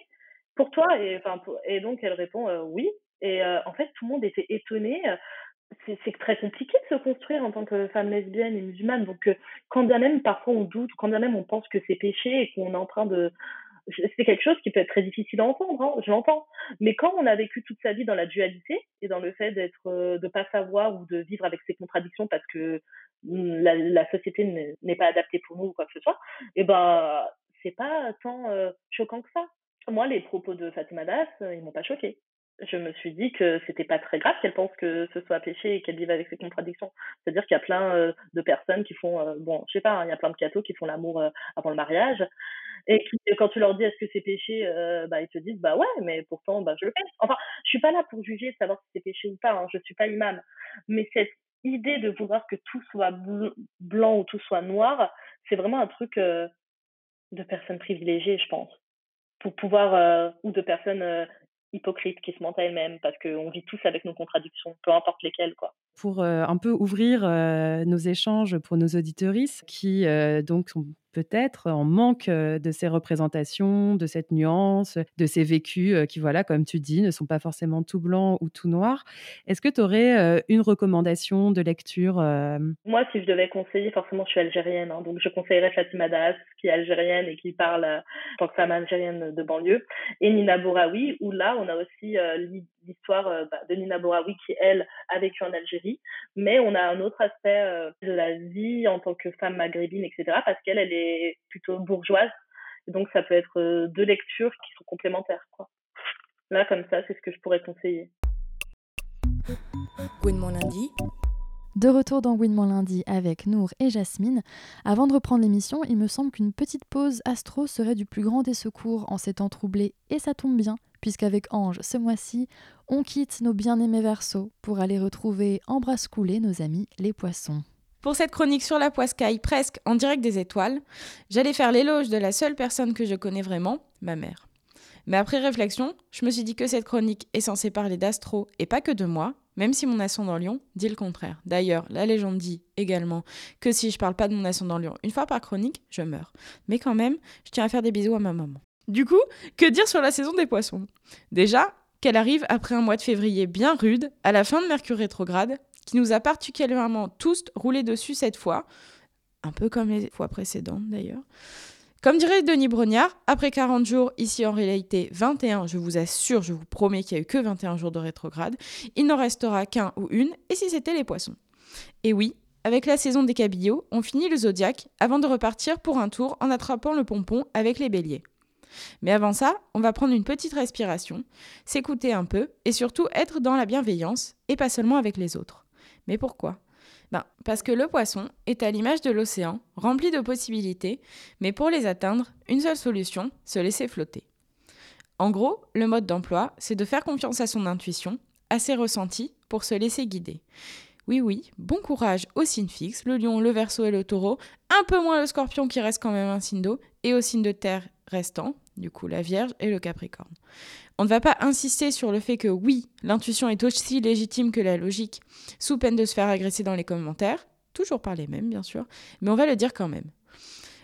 pour toi et pour- et donc elle répond euh, oui. Et euh, en fait tout le monde était étonné. C'est très compliqué de se construire en tant que femme lesbienne et musulmane. Donc euh, quand bien même parfois on doute quand bien même on pense que c'est péché et qu'on est en train de c'est quelque chose qui peut être très difficile à entendre hein, je l'entends. Mais quand on a vécu toute sa vie dans la dualité et dans le fait d'être euh, de pas savoir ou de vivre avec ses contradictions parce que mm, la, la société n'est pas adaptée pour nous ou quoi que ce soit et ben c'est pas tant choquant que ça moi, les propos de Fatima Das, euh, ils m'ont pas choqué. Je me suis dit que c'était pas très grave qu'elle pense que ce soit péché et qu'elle vive avec ses contradictions. C'est-à-dire qu'il y a plein euh, de personnes qui font, euh, bon, je sais pas, hein, il y a plein de cathos qui font l'amour avant le mariage et quand tu leur dis est-ce que c'est péché, bah ils te disent bah ouais, mais pourtant bah je le fais. Enfin, je suis pas là pour juger, savoir si c'est péché ou pas. Hein, je suis pas imam, mais cette idée de vouloir que tout soit bl- blanc ou tout soit noir, c'est vraiment un truc de personnes privilégiées, je pense pour pouvoir, euh, ou de personnes euh, hypocrites qui se mentent à elles-mêmes, parce qu'on vit tous avec nos contradictions, peu importe lesquelles, quoi. Pour euh, un peu ouvrir euh, nos échanges pour nos auditorices qui euh, donc sont peut-être en manque de ces représentations, de cette nuance, de ces vécus qui, voilà, comme tu dis, ne sont pas forcément tout blancs ou tout noirs. Est-ce que tu aurais une recommandation de lecture Moi, si je devais conseiller, forcément, je suis algérienne, hein, donc je conseillerais Fatima Das, qui est algérienne et qui parle tant que femme algérienne de banlieue, et Nina Bouraoui, où là, on a aussi l'histoire euh, bah, de Nina Boraoui qui, elle, a vécu en Algérie. Mais on a un autre aspect euh, de la vie en tant que femme maghrébine, etc. Parce qu'elle, elle est plutôt bourgeoise. Donc, ça peut être euh, deux lectures qui sont complémentaires. Quoi. Là, comme ça, c'est ce que je pourrais conseiller. De retour dans Winman lundi avec Nour et Jasmine. Avant de reprendre l'émission, il me semble qu'une petite pause astro serait du plus grand des secours en ces temps troublés, et ça tombe bien, puisqu'avec Ange, ce mois-ci, on quitte nos bien-aimés Verseaux pour aller retrouver en brasse coulée nos amis les poissons. Pour cette chronique sur la poiscaille, presque en direct des étoiles, j'allais faire l'éloge de la seule personne que je connais vraiment, ma mère. Mais après réflexion, je me suis dit que cette chronique est censée parler d'astro et pas que de moi, même si mon ascendant Lion dit le contraire. D'ailleurs, la légende dit également que si je parle pas de mon ascendant Lion une fois par chronique, je meurs. Mais quand même, je tiens à faire des bisous à ma maman. Du coup, que dire sur la saison des poissons? Déjà, qu'elle arrive après un mois de février bien rude, à la fin de Mercure rétrograde, qui nous a particulièrement tous roulé dessus cette fois, un peu comme les fois précédentes d'ailleurs. Comme dirait Denis Brognard, après 40 jours, ici en réalité 21, je vous assure, je vous promets qu'il n'y a eu que 21 jours de rétrograde, il n'en restera qu'un ou une, et si c'était les poissons? Et oui, avec la saison des cabillots, on finit le zodiaque avant de repartir pour un tour en attrapant le pompon avec les béliers. Mais avant ça, on va prendre une petite respiration, s'écouter un peu et surtout être dans la bienveillance et pas seulement avec les autres. Mais pourquoi? Ben, Parce que le poisson est à l'image de l'océan, rempli de possibilités, mais pour les atteindre, une seule solution, se laisser flotter. En gros, le mode d'emploi, c'est de faire confiance à son intuition, à ses ressentis, pour se laisser guider. Oui, oui, bon courage au signe fixe, le lion, le verso et le taureau, un peu moins le scorpion qui reste quand même un signe d'eau, et au signe de terre restant, du coup la vierge et le capricorne. On ne va pas insister sur le fait que oui, l'intuition est aussi légitime que la logique, sous peine de se faire agresser dans les commentaires, toujours par les mêmes bien sûr, mais on va le dire quand même.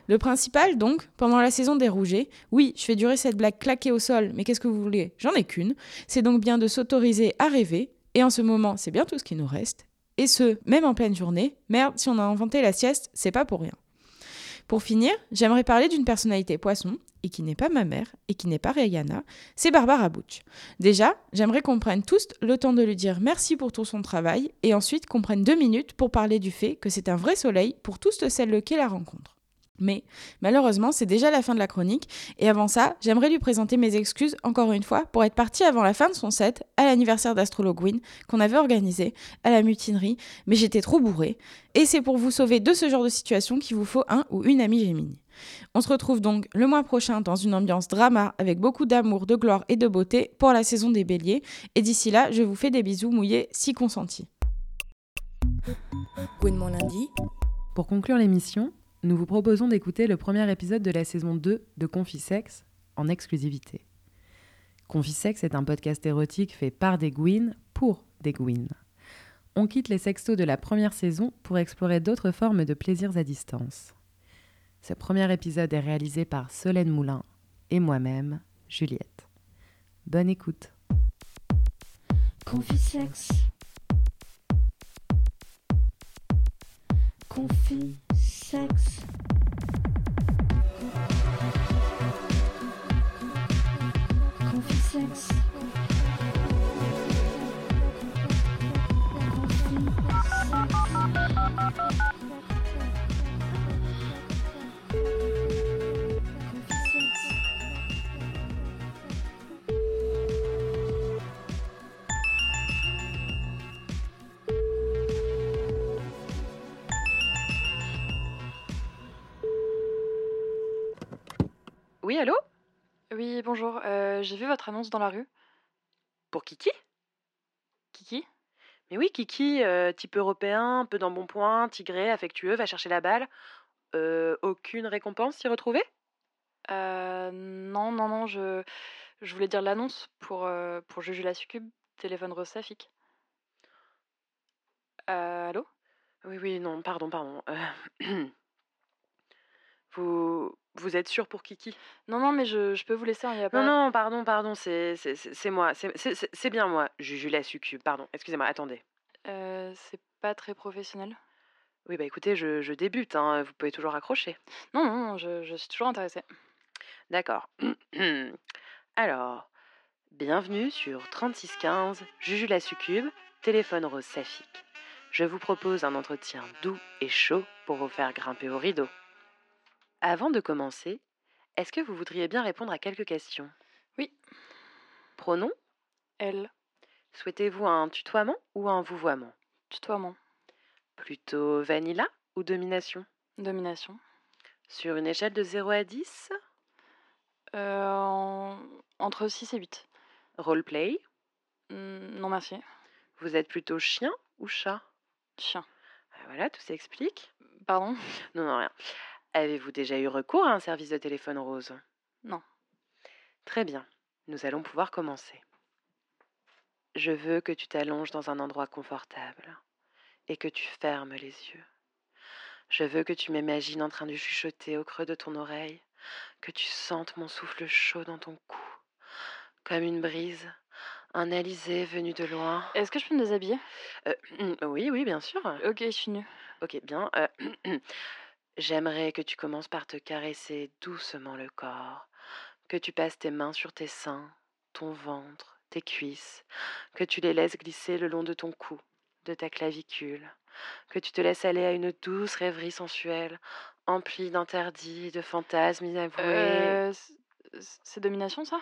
Le principal, donc, pendant la saison des rougets, oui, je fais durer cette blague claquée au sol, mais qu'est-ce que vous voulez? J'en ai qu'une. C'est donc bien de s'autoriser à rêver, et en ce moment, c'est bien tout ce qui nous reste. Et ce, même en pleine journée. Merde, si on a inventé la sieste, c'est pas pour rien. Pour finir, j'aimerais parler d'une personnalité poisson, et qui n'est pas ma mère, et qui n'est pas Rihanna, c'est Barbara Butch. Déjà, j'aimerais qu'on prenne tous le temps de lui dire merci pour tout son travail, et ensuite qu'on prenne deux minutes pour parler du fait que c'est un vrai soleil pour tous celles qui la rencontrent. Mais malheureusement, c'est déjà la fin de la chronique, et avant ça, j'aimerais lui présenter mes excuses encore une fois pour être partie avant la fin de son set à l'anniversaire d'Astrologue Win qu'on avait organisé à la mutinerie, mais j'étais trop bourrée, et c'est pour vous sauver de ce genre de situation qu'il vous faut un ou une amie Gémini. On se retrouve donc le mois prochain dans une ambiance drama avec beaucoup d'amour, de gloire et de beauté pour la saison des béliers, et d'ici là, je vous fais des bisous mouillés si consentis. Gwen mon lundi. Pour conclure l'émission, nous vous proposons d'écouter le premier épisode de la saison 2 de Confisex en exclusivité. Confisex est un podcast érotique fait par des Gwyn pour des Gwyn. On quitte les sextos de la première saison pour explorer d'autres formes de plaisirs à distance. Ce premier épisode est réalisé par Solène Moulin et moi-même, Juliette. Bonne écoute. Confisex. Confisex. Confisex. Oui, allô? Oui, bonjour. euh, J'ai vu votre annonce dans la rue. Pour Kiki? Kiki? Mais oui, Kiki, euh, type européen, un peu d'embonpoint, tigré, affectueux, va chercher la balle. Euh, aucune récompense s'y retrouver Euh, non, non, non, je, je voulais dire l'annonce pour, euh, pour Juju la succube, téléphone Rosafique. Euh, allô? Oui, oui, non, pardon, pardon. Euh, vous, vous êtes sûr pour Kiki? Non, non, mais je, je peux vous laisser, il n'y a pas... Non, non, pardon, pardon, c'est moi. C'est- bien moi, Juju la succube. Pardon, excusez-moi, attendez. Euh, c'est pas très professionnel. Oui, bah écoutez, je, je débute, hein, vous pouvez toujours accrocher. Non, non, non, je, je suis toujours intéressée. D'accord. Alors, Bienvenue sur 3615 Juju la succube, téléphone rose saphique. Je vous propose un entretien doux et chaud pour vous faire grimper au rideau. Avant de commencer, est-ce que vous voudriez bien répondre à quelques questions? Oui. Pronom? Elle. Souhaitez-vous un tutoiement ou un vouvoiement? Tutoiement. Plutôt vanilla ou domination? Domination. Sur une échelle de 0 à 10 Euh, en- Entre 6 et 8. Roleplay? Hmm, non, merci. Vous êtes plutôt chien ou chat? Chien. Ah, Voilà, tout s'explique. Pardon? Non, non, rien. Avez-vous déjà eu recours à un service de téléphone rose? Non. Très bien. Nous allons pouvoir commencer. Je veux que tu t'allonges dans un endroit confortable et que tu fermes les yeux. Je veux que tu m'imagines en train de chuchoter au creux de ton oreille, que tu sentes mon souffle chaud dans ton cou, comme une brise, un alizé venu de loin. Est-ce que je peux me déshabiller? Euh, oui, oui, bien sûr. Ok, je suis nue. Ok, bien. euh, J'aimerais que tu commences par te caresser doucement le corps, que tu passes tes mains sur tes seins, ton ventre, tes cuisses, que tu les laisses glisser le long de ton cou, de ta clavicule, que tu te laisses aller à une douce rêverie sensuelle, emplie d'interdits, de fantasmes inavoués. Euh, c'est domination, ça?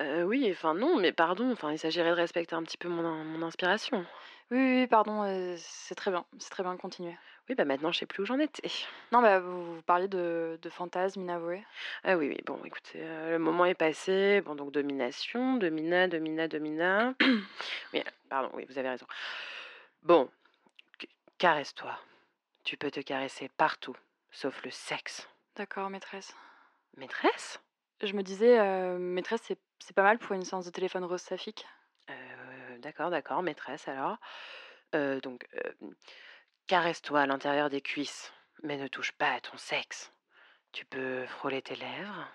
Euh, oui, enfin non, mais pardon, enfin il s'agirait de respecter un petit peu mon, in- mon inspiration. Oui, oui, oui, pardon, euh, c'est très bien. C'est très bien, continuez. Oui, bah maintenant je sais plus où j'en étais. Non, bah, vous, vous parliez de, de fantasmes inavoués. Ah oui, oui, bon, écoutez, euh, le moment est passé. Bon, donc domination, domina, domina, domina. oui, pardon, oui, vous avez raison. Bon, caresse-toi. Tu peux te caresser partout, sauf le sexe. D'accord, maîtresse. Maîtresse? Je me disais, euh, maîtresse, c'est c'est pas mal pour une séance de téléphone rose saphique. Euh, D'accord, d'accord, maîtresse alors. Donc, caresse-toi à l'intérieur des cuisses, mais ne touche pas à ton sexe. Tu peux frôler tes lèvres.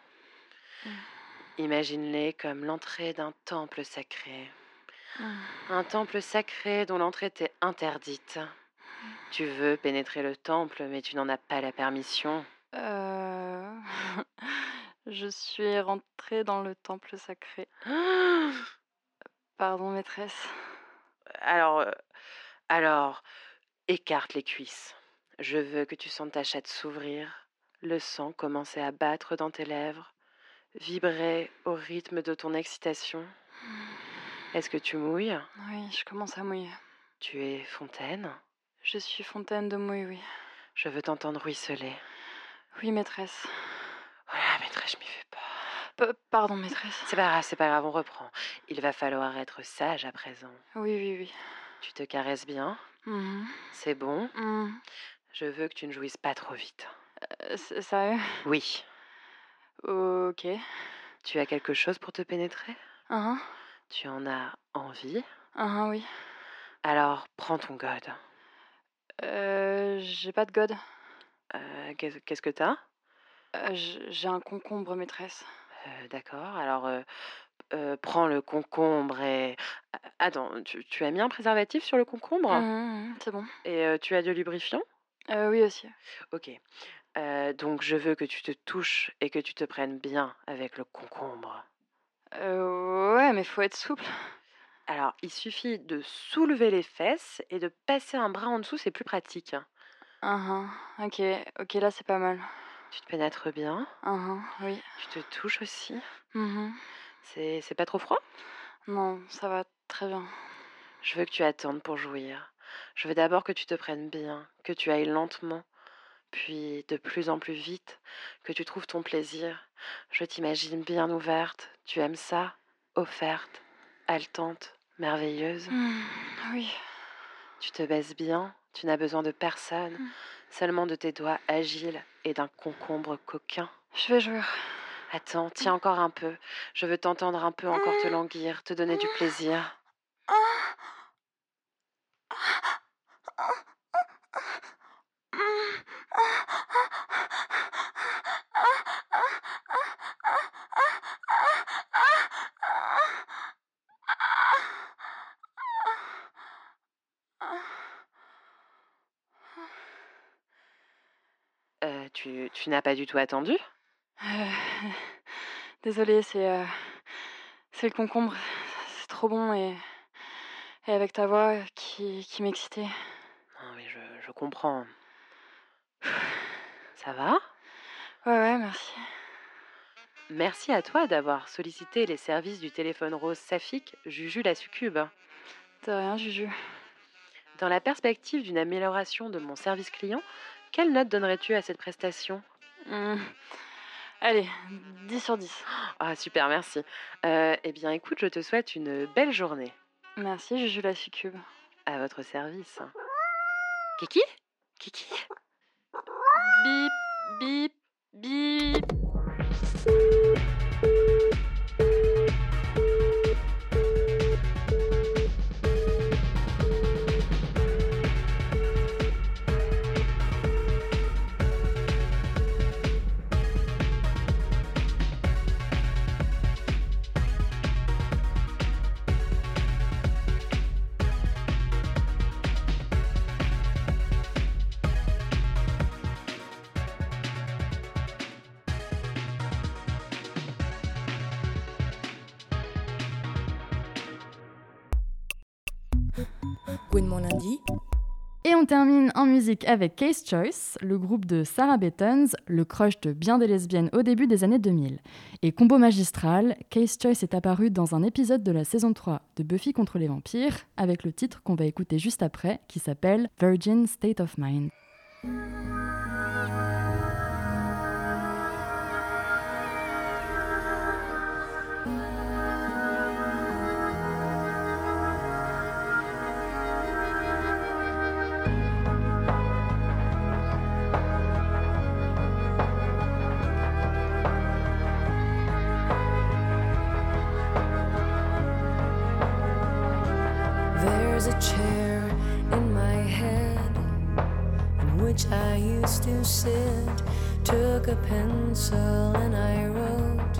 Imagine-les comme l'entrée d'un temple sacré. Un temple sacré dont l'entrée t'est interdite. Tu veux pénétrer le temple, mais tu n'en as pas la permission. Euh... je suis rentrée dans le temple sacré. Pardon, maîtresse. Alors, euh, alors, écarte les cuisses. Je veux que tu sentes ta chatte s'ouvrir, le sang commencer à battre dans tes lèvres, vibrer au rythme de ton excitation. Est-ce que tu mouilles? Oui, je commence à mouiller. Tu es fontaine? Je suis fontaine de mouille, oui. Je veux t'entendre ruisseler. Oui, maîtresse. Voilà, maîtresse, je m'y fais pas. P- pardon, maîtresse. C'est pas grave, c'est pas grave, on reprend. Il va falloir être sage à présent. Oui, oui, oui. Tu te caresses bien? Mhm. C'est bon Mhm. Je veux que tu ne jouisses pas trop vite. Euh, sérieux? Oui. Ok. Tu as quelque chose pour te pénétrer? Uhum. Tu en as envie? Uhum, oui. Alors, prends ton god. Euh, j'ai pas de god. Euh, Qu'est-ce que t'as? Euh, j'ai un concombre, maîtresse. Euh, D'accord, alors euh, prends le concombre et... Attends, tu, tu as mis un préservatif sur le concombre? Mhm, mhm, c'est bon. Et euh, tu as du lubrifiant? Euh, oui, aussi. Ok. Donc je veux que tu te touches et que tu te prennes bien avec le concombre. Ouais, mais faut être souple. Alors, il suffit de soulever les fesses et de passer un bras en dessous, c'est plus pratique. Uhum. Ok, ok, là c'est pas mal. Tu te pénètres bien, Uhum, oui. tu te touches aussi. Mhm. C'est pas trop froid? Non, ça va très bien. Je veux que tu attendes pour jouir. Je veux d'abord que tu te prennes bien, que tu ailles lentement, puis de plus en plus vite, que tu trouves ton plaisir. Je t'imagine bien ouverte, tu aimes ça, offerte, haletante, merveilleuse. Hmm, oui. Tu te baisses bien, tu n'as besoin de personne, seulement de tes doigts agiles et d'un concombre coquin. Je vais jouer. Attends, tiens encore un peu. Je veux t'entendre un peu encore te languir, te donner du plaisir. Euh, tu tu n'as pas du tout attendu? Euh, Désolée, c'est euh, C'est le concombre. C'est trop bon et, et avec ta voix qui, qui m'excitait. Non, mais je, je comprends. Ça va? Ouais, ouais, merci. Merci à toi d'avoir sollicité les services du téléphone rose saphique Juju la succube. De rien, Juju. Dans la perspective d'une amélioration de mon service client, quelle note donnerais-tu à cette prestation? Hmm. Allez, 10 sur 10. Ah, super, merci. Euh, eh bien, écoute, je te souhaite une belle journée. Merci, Juju la succube. À votre service. Kiki? Kiki? Bip, bip, bip. Termine en musique avec Case Choice, le groupe de Sarah Bettons, le crush de bien des lesbiennes au début des années 2000. Et combo magistral, Case Choice est apparu dans un épisode de la saison 3 de Buffy contre les vampires, avec le titre qu'on va écouter juste après, qui s'appelle Virgin State of Mind. Used to sit. Took a pencil and I wrote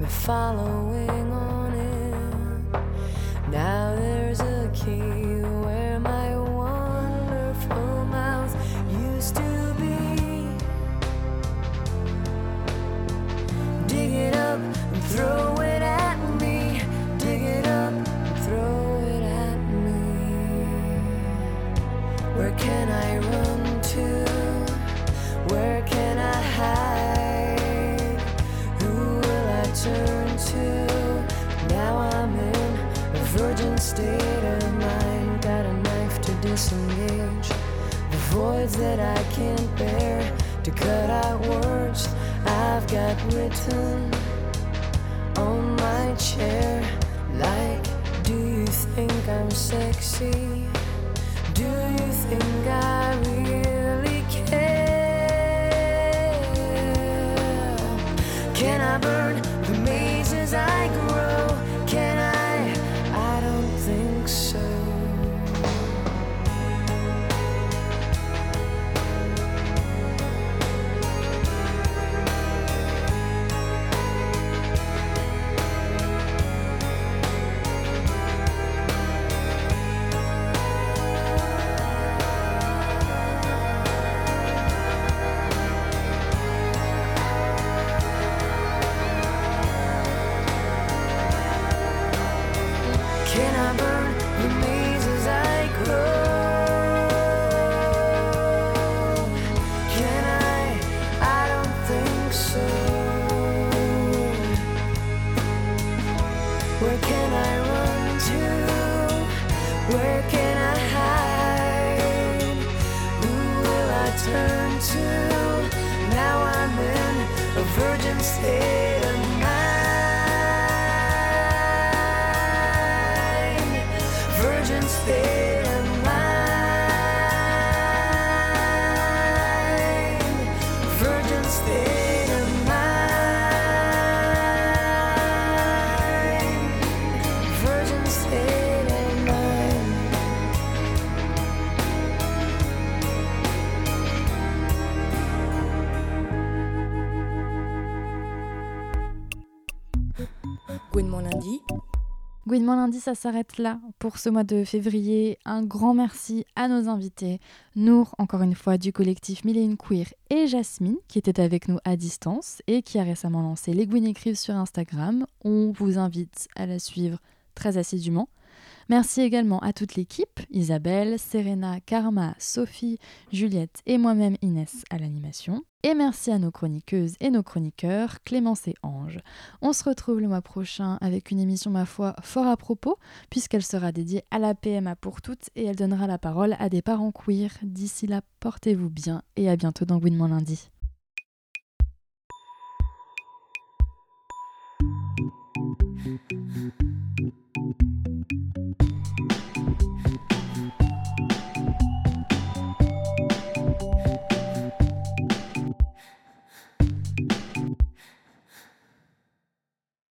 the following on it. Now there's a key where my wonderful mouth used to be. Dig it up and throw the voids that I can't bear. To cut out words I've got written on my chair. Like, do you think I'm sexy? Do you think I Mon lundi. Ça s'arrête là pour ce mois de février. Un grand merci à nos invités, Nour, encore une fois, du collectif Mille et Queer, et Jasmine, qui était avec nous à distance et qui a récemment lancé Les écrivent sur Instagram. On vous invite à la suivre très assidûment. Merci également à toute l'équipe, Isabelle, Serena, Karma, Sophie, Juliette et moi-même Inès à l'animation. Et merci à nos chroniqueuses et nos chroniqueurs, Clémence et Ange. On se retrouve le mois prochain avec une émission, ma foi, fort à propos, puisqu'elle sera dédiée à la PMA pour toutes et elle donnera la parole à des parents queer. D'ici là, portez-vous bien et à bientôt dans Gouinement lundi.